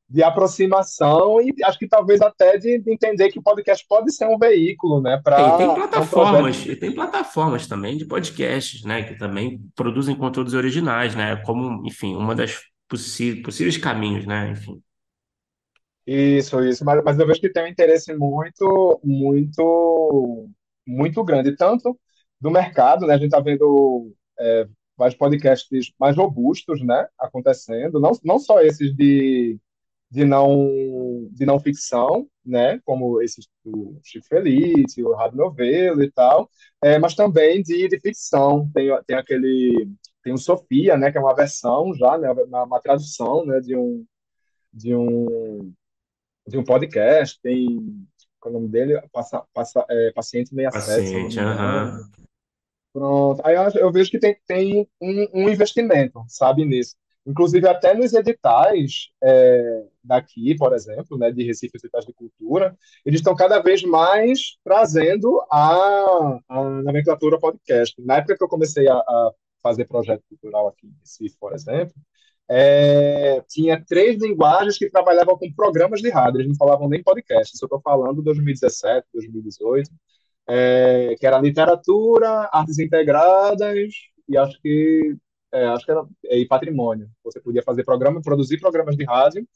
de aproximação e acho que talvez até de, de entender que o podcast pode ser um veículo, né? Para tem, tem plataformas, um tem plataformas também de podcasts, né? Que também produzem conteúdos originais, né? Como, enfim, uma das possíveis caminhos, né? Enfim. Isso, isso. Mas, mas eu vejo que tem um interesse muito, muito, muito grande, tanto do mercado, né? A gente está vendo é, vários podcasts mais robustos, né? Acontecendo, não, não só esses de, de não de não ficção, né? Como esses do Chico Feliz, o Rádio Novelo e tal, é, mas também de, de ficção. Tem, tem aquele tem o Sofia, né? Que é uma versão já, né? Uma, uma tradução, né? De um de um de um podcast, tem. Qual é o nome dele? Passa, passa, é, Paciente 67. Paciente, aham. Pronto. Aí eu, eu vejo que tem, tem um, um investimento, sabe, nisso. Inclusive, até nos editais é, daqui, por exemplo, né, de Recife Editais de Cultura, eles estão cada vez mais trazendo a, a nomenclatura podcast. Na época que eu comecei a, a fazer projeto cultural aqui em Recife, por exemplo, é, tinha três linguagens que trabalhavam com programas de rádio, eles não falavam nem podcast, isso eu estou falando 2017, 2018, é, que era literatura, artes integradas e acho que é, acho que era e patrimônio. Você podia fazer programa, produzir programas de rádio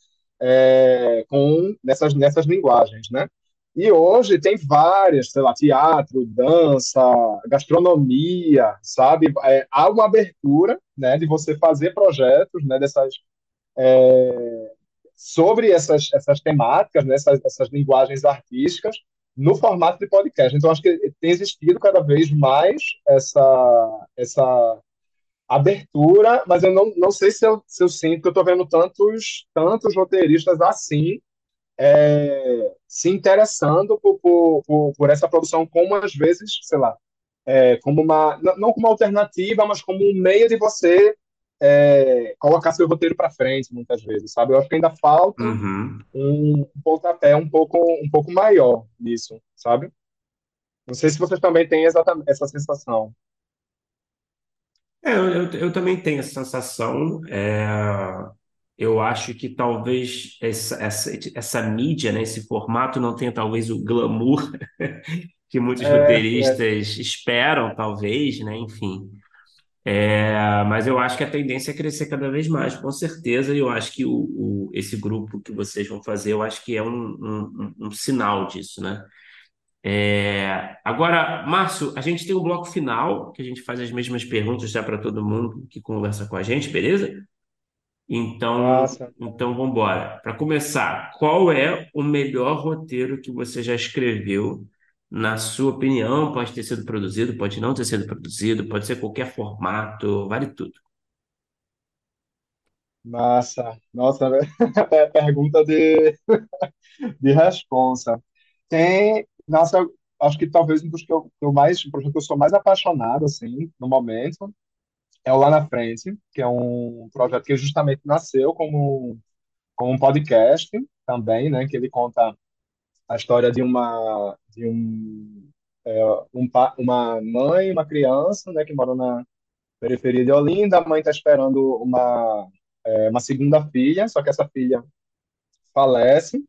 é, com nessas nessas linguagens, né? E hoje tem várias, sei lá, teatro, dança, gastronomia, sabe? É, há uma abertura, né, de você fazer projetos, né, dessas é, sobre essas essas temáticas, né, essas, essas linguagens artísticas no formato de podcast. Então acho que tem existido cada vez mais essa essa abertura, mas eu não, não sei se eu, se eu sinto que eu estou vendo tantos tantos roteiristas assim é, se interessando por, por, por, essa produção como, às vezes, sei lá, é, como uma, não como uma alternativa, mas como um meio de você é, colocar seu roteiro para frente, muitas vezes, sabe? Eu acho que ainda falta uhum. um, um pontapé um pouco, um pouco maior nisso, sabe? Não sei se vocês também têm exatamente essa sensação. É, eu, eu, também tenho essa sensação. É, eu acho que talvez essa, essa, essa mídia, né, esse formato não tenha talvez o glamour que muitos é, roteiristas é. esperam, talvez, né? Enfim. É, mas eu acho que a tendência é crescer cada vez mais, com certeza, e eu acho que o, o, esse grupo que vocês vão fazer, eu acho que é um, um, um sinal disso, né? É, agora, Márcio, a gente tem um bloco final, que a gente faz as mesmas perguntas já para todo mundo que conversa com a gente, beleza? Então, Nossa. então vamos embora. Para começar, qual é o melhor roteiro que você já escreveu? Na sua opinião, pode ter sido produzido, pode não ter sido produzido, pode ser qualquer formato, vale tudo. Massa. Nossa, é pergunta de, de responsa. Tem, nossa, acho que talvez um dos que eu, eu mais, projeto que eu sou mais apaixonado, assim, no momento, é o Lá na Frente, que é um projeto que justamente nasceu como, como um podcast também, né, que ele conta a história de uma de um, é, um uma mãe, uma criança, né, que mora na periferia de Olinda, a mãe está esperando uma é, uma segunda filha, só que essa filha falece.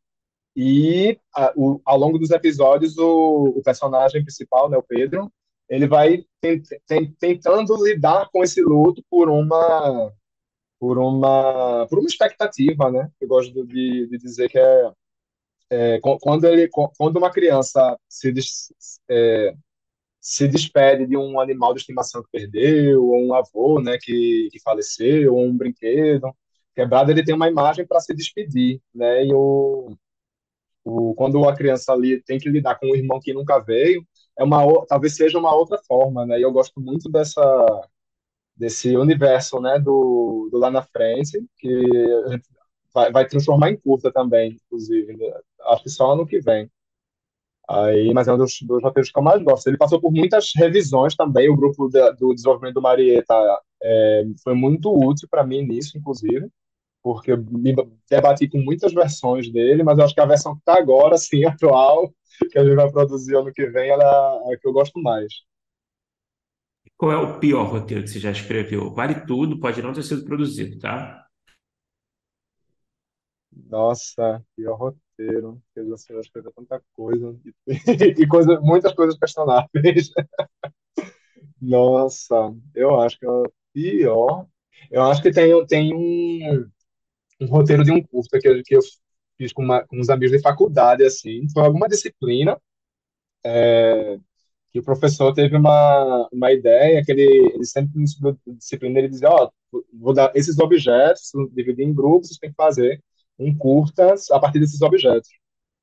E a, o, ao longo dos episódios, o, o, personagem principal, né, o Pedro, ele vai tent, tent, tentando lidar com esse luto por uma por uma por uma expectativa, né? Eu gosto de, de dizer que é, é, quando ele quando uma criança se é, se despede de um animal de estimação que perdeu, ou um avô, né, que, que faleceu, ou um brinquedo quebrado, ele tem uma imagem para se despedir, né? E o, o quando a criança ali tem que lidar com um irmão que nunca veio, é uma talvez seja uma outra forma, né? E eu gosto muito dessa desse universo, né, do, do lá na frente, que a gente vai, vai transformar em curta também, inclusive. Né? Acho que só ano que vem. Aí, mas é um dos, dos roteiros que eu mais gosto. Ele passou por muitas revisões também. O grupo da, do desenvolvimento do Marieta é, foi muito útil para mim nisso, inclusive, porque eu me debati com muitas versões dele, mas eu acho que a versão que está agora, assim, atual, que a gente vai produzir ano que vem, ela é a que eu gosto mais. Qual é o pior roteiro que você já escreveu? Vale tudo, pode não ter sido produzido, tá? Nossa, pior roteiro. Porque assim, eu escrevi tanta coisa. E, e coisa, muitas coisas questionáveis. Nossa, eu acho que é o pior. Eu acho que tem, tem um, um roteiro de um curta que, eu- que eu fiz com, uma, com uns amigos de faculdade, assim. Foi alguma disciplina que o professor teve uma, uma ideia que ele, ele sempre no disciplina ele dizia, ó, vou dar esses objetos, dividir em grupos, vocês têm que fazer um curta a partir desses objetos.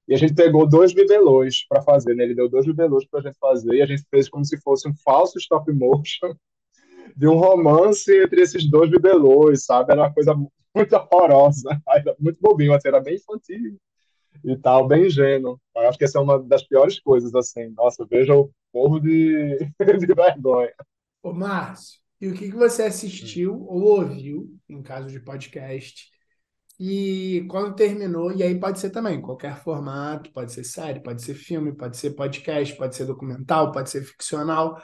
E a gente pegou dois bibelôs para fazer, né? Ele deu dois bibelôs para a gente fazer e a gente fez como se fosse um falso stop motion de um romance entre esses dois bibelôs, sabe? Era uma coisa muito horrorosa, muito bobinho, assim, era bem infantil e tal, bem ingênuo. Eu acho que essa é uma das piores coisas, assim. Nossa, veja o povo de, de vergonha. Ô, Márcio, e o que que você assistiu ou ouviu, em caso de podcast, e quando terminou, e aí pode ser também qualquer formato, pode ser série, pode ser filme, pode ser podcast, pode ser documental, pode ser ficcional.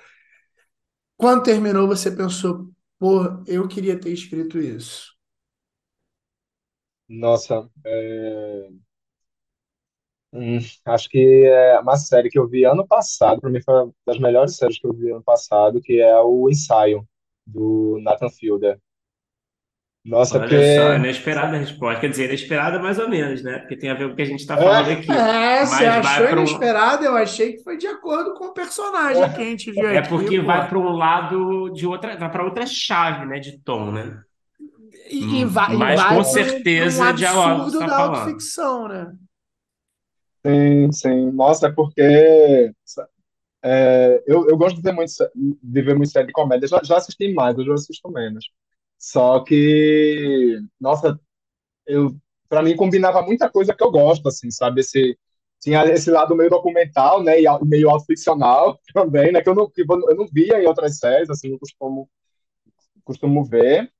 Quando terminou, você pensou, pô, eu queria ter escrito isso. Nossa, é, hum, acho que é uma série que eu vi ano passado, para mim foi uma das melhores séries que eu vi ano passado, que é o Ensaio, do Nathan Fielder. Nossa, Olha só, porque inesperada a resposta. Quer dizer, inesperada mais ou menos, né? Porque tem a ver com o que a gente está falando é, aqui. É, você Mas achou vai para um. inesperado? Eu achei que foi de acordo com o personagem que a gente viu É aqui, porque pô. vai para um lado de outra, vai para outra chave, né, de tom, né? E, e Hum, vai, e Mas vai com um, um certeza dialoga que você absurdo está da falando. autoficção, né? sim, sim. Nossa, é porque é, eu, eu gosto de ver muito, de ver muito série de comédia. Já, já assisti mais, hoje eu assisto menos. Só que, nossa, eu para mim combinava muita coisa que eu gosto, assim, sabe? Esse tinha esse lado meio documental, né, e meio autoficcional também, né, que eu não que eu não via em outras séries, assim, não costumo costumo ver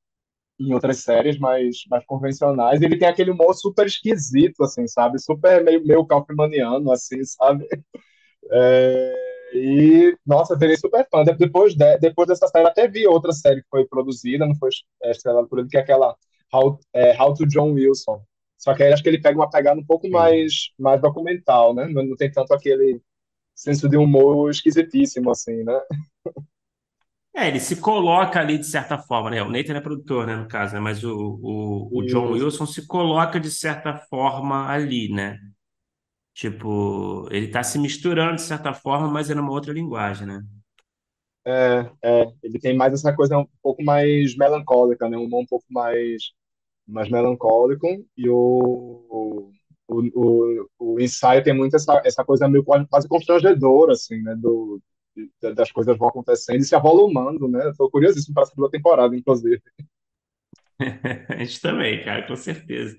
em outras séries mais mais convencionais. Ele tem aquele humor super esquisito, assim, sabe? Super meio meio kaufmaniano, assim, sabe? É, e, nossa, virei super fã. De- Depois, de, depois dessa série, até vi outra série que foi produzida, não foi estrelada por ele, que é aquela How, é, How to John Wilson. Só que aí acho que ele pega uma pegada um pouco mais, mais documental, né? Não, não tem tanto aquele senso de humor esquisitíssimo, assim, né? É, ele se coloca ali de certa forma, né? O Nathan é produtor, né, no caso, né? Mas o, o, o John. Wilson se coloca de certa forma ali, né? Tipo, ele tá se misturando de certa forma, mas é numa outra linguagem, né? É, é, ele tem mais essa coisa um pouco mais melancólica, né? Um humor um pouco mais, mais melancólico. E o, o, o, o ensaio tem muito essa, essa coisa meio quase constrangedora, assim, né? Do, das coisas vão acontecendo e se avolumando, né? Tô curiosíssimo para a segunda temporada, inclusive. A gente também, cara, com certeza.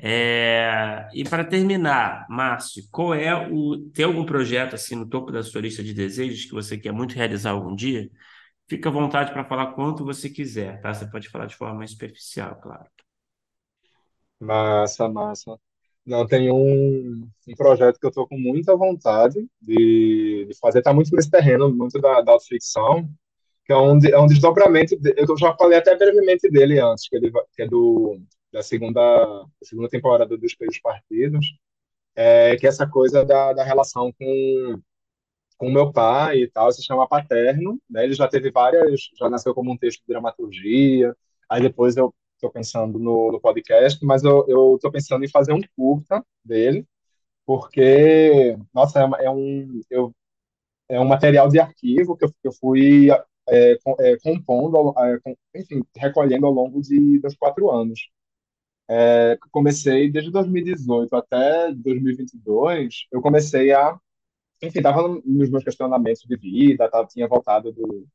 É, e para terminar, Márcio, qual é o. Tem algum projeto assim no topo da sua lista de desejos que você quer muito realizar algum dia? Fica à vontade para falar quanto você quiser, tá? Você pode falar de forma mais superficial, claro. Massa, massa. Não, tem um, um projeto que eu tô com muita vontade de, de fazer, tá muito nesse terreno, muito da, da autoficção, que é um, é um desdobramento, de- eu já falei até brevemente dele antes, que, ele, que é do, da segunda, da segunda temporada dos Espelhos Partidos, é, que é essa coisa da, da relação com com meu pai e tal, se chama Paterno, né? Ele já teve várias, já nasceu como um texto de dramaturgia, aí depois eu estou pensando no, no, podcast, mas eu estou pensando em fazer um curta dele, porque, nossa, é, é um, eu, é um material de arquivo que eu, que eu fui é, é, compondo, é, enfim, recolhendo ao longo de, dos quatro anos. É, comecei desde 2018 até 2022, eu comecei a enfim, estava nos meus questionamentos de vida, tava, tinha voltado do,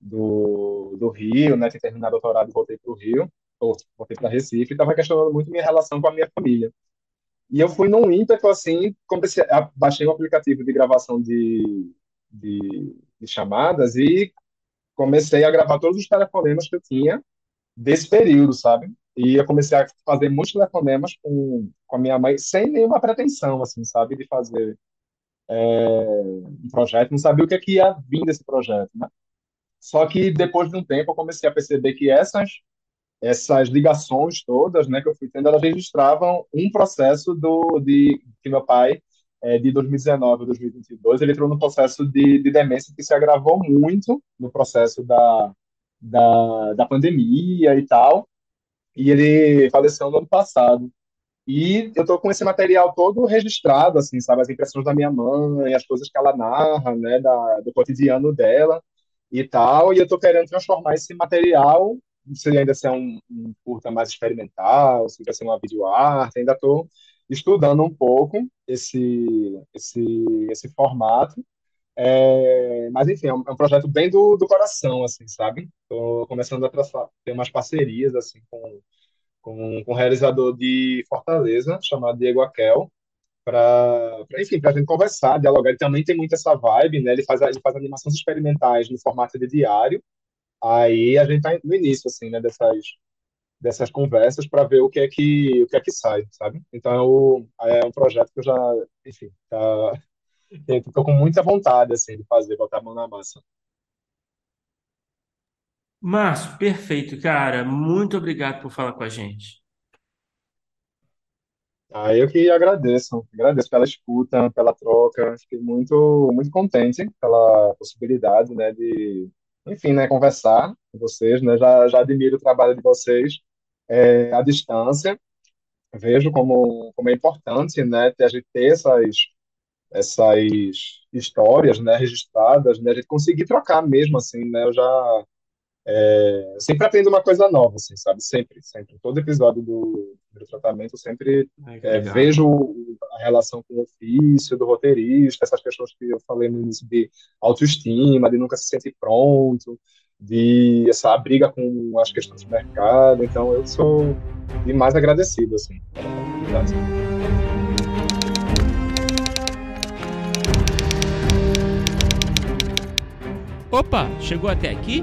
do, do Rio, né, tinha terminado o doutorado e voltei para o Rio, ou voltei para Recife, e estava questionando muito minha relação com a minha família. E eu fui num ímpeto, assim, comecei, baixei um aplicativo de gravação de, de, de chamadas e comecei a gravar todos os telefonemas que eu tinha desse período, sabe? E eu comecei a fazer muitos telefonemas com, com a minha mãe, sem nenhuma pretensão, assim, sabe? De fazer é, um projeto, não sabia o que, é que ia vir desse projeto, né? Só que depois de um tempo eu comecei a perceber que essas essas ligações todas, né, que eu fui tendo, elas registravam um processo do de que meu pai é, de 2019 a 2022 ele entrou no processo de, de demência que se agravou muito no processo da, da, da pandemia e tal, e ele faleceu no ano passado. E eu tô com esse material todo registrado, assim, sabe? As impressões da minha mãe, as coisas que ela narra, né, da, do cotidiano dela e tal. E eu tô querendo transformar esse material, se ainda ser um, um curta mais experimental, se vai ser uma videoarte, ainda tô estudando um pouco esse, esse, esse formato. É, mas, enfim, é um, é um, projeto bem do, do coração, assim, sabe? Tô começando a ter umas parcerias, assim, com com, com um realizador de Fortaleza, chamado Diego Aquel, para, enfim, para a gente conversar, dialogar. Ele também tem muito essa vibe, né? Ele faz, ele faz animações experimentais no formato de diário. Aí a gente está no início, assim, né? Dessas, dessas conversas para ver o que é que o que é que sai, sabe? Então é um projeto que eu já, enfim, tá, estou com muita vontade assim de fazer, botar a mão na massa. Márcio, perfeito, cara. Muito obrigado por falar com a gente. Ah, eu que agradeço, agradeço pela escuta, pela troca. Fiquei muito, muito contente pela possibilidade, né, de, enfim, né, conversar com vocês, né. Já, já admiro o trabalho de vocês é, à distância. Vejo como, como é importante, né, ter, a gente ter essas, essas histórias, né, registradas, né, a gente conseguir trocar mesmo, assim, né. Eu já é, sempre aprendo uma coisa nova, assim, sabe? Sempre, sempre. Todo episódio do, do tratamento, eu sempre é, vejo a relação com o ofício, do roteirista, essas questões que eu falei no início de autoestima, de nunca se sentir pronto, de essa briga com as questões do mercado. Então, eu sou demais agradecido, assim, pela oportunidade. Opa, chegou até aqui?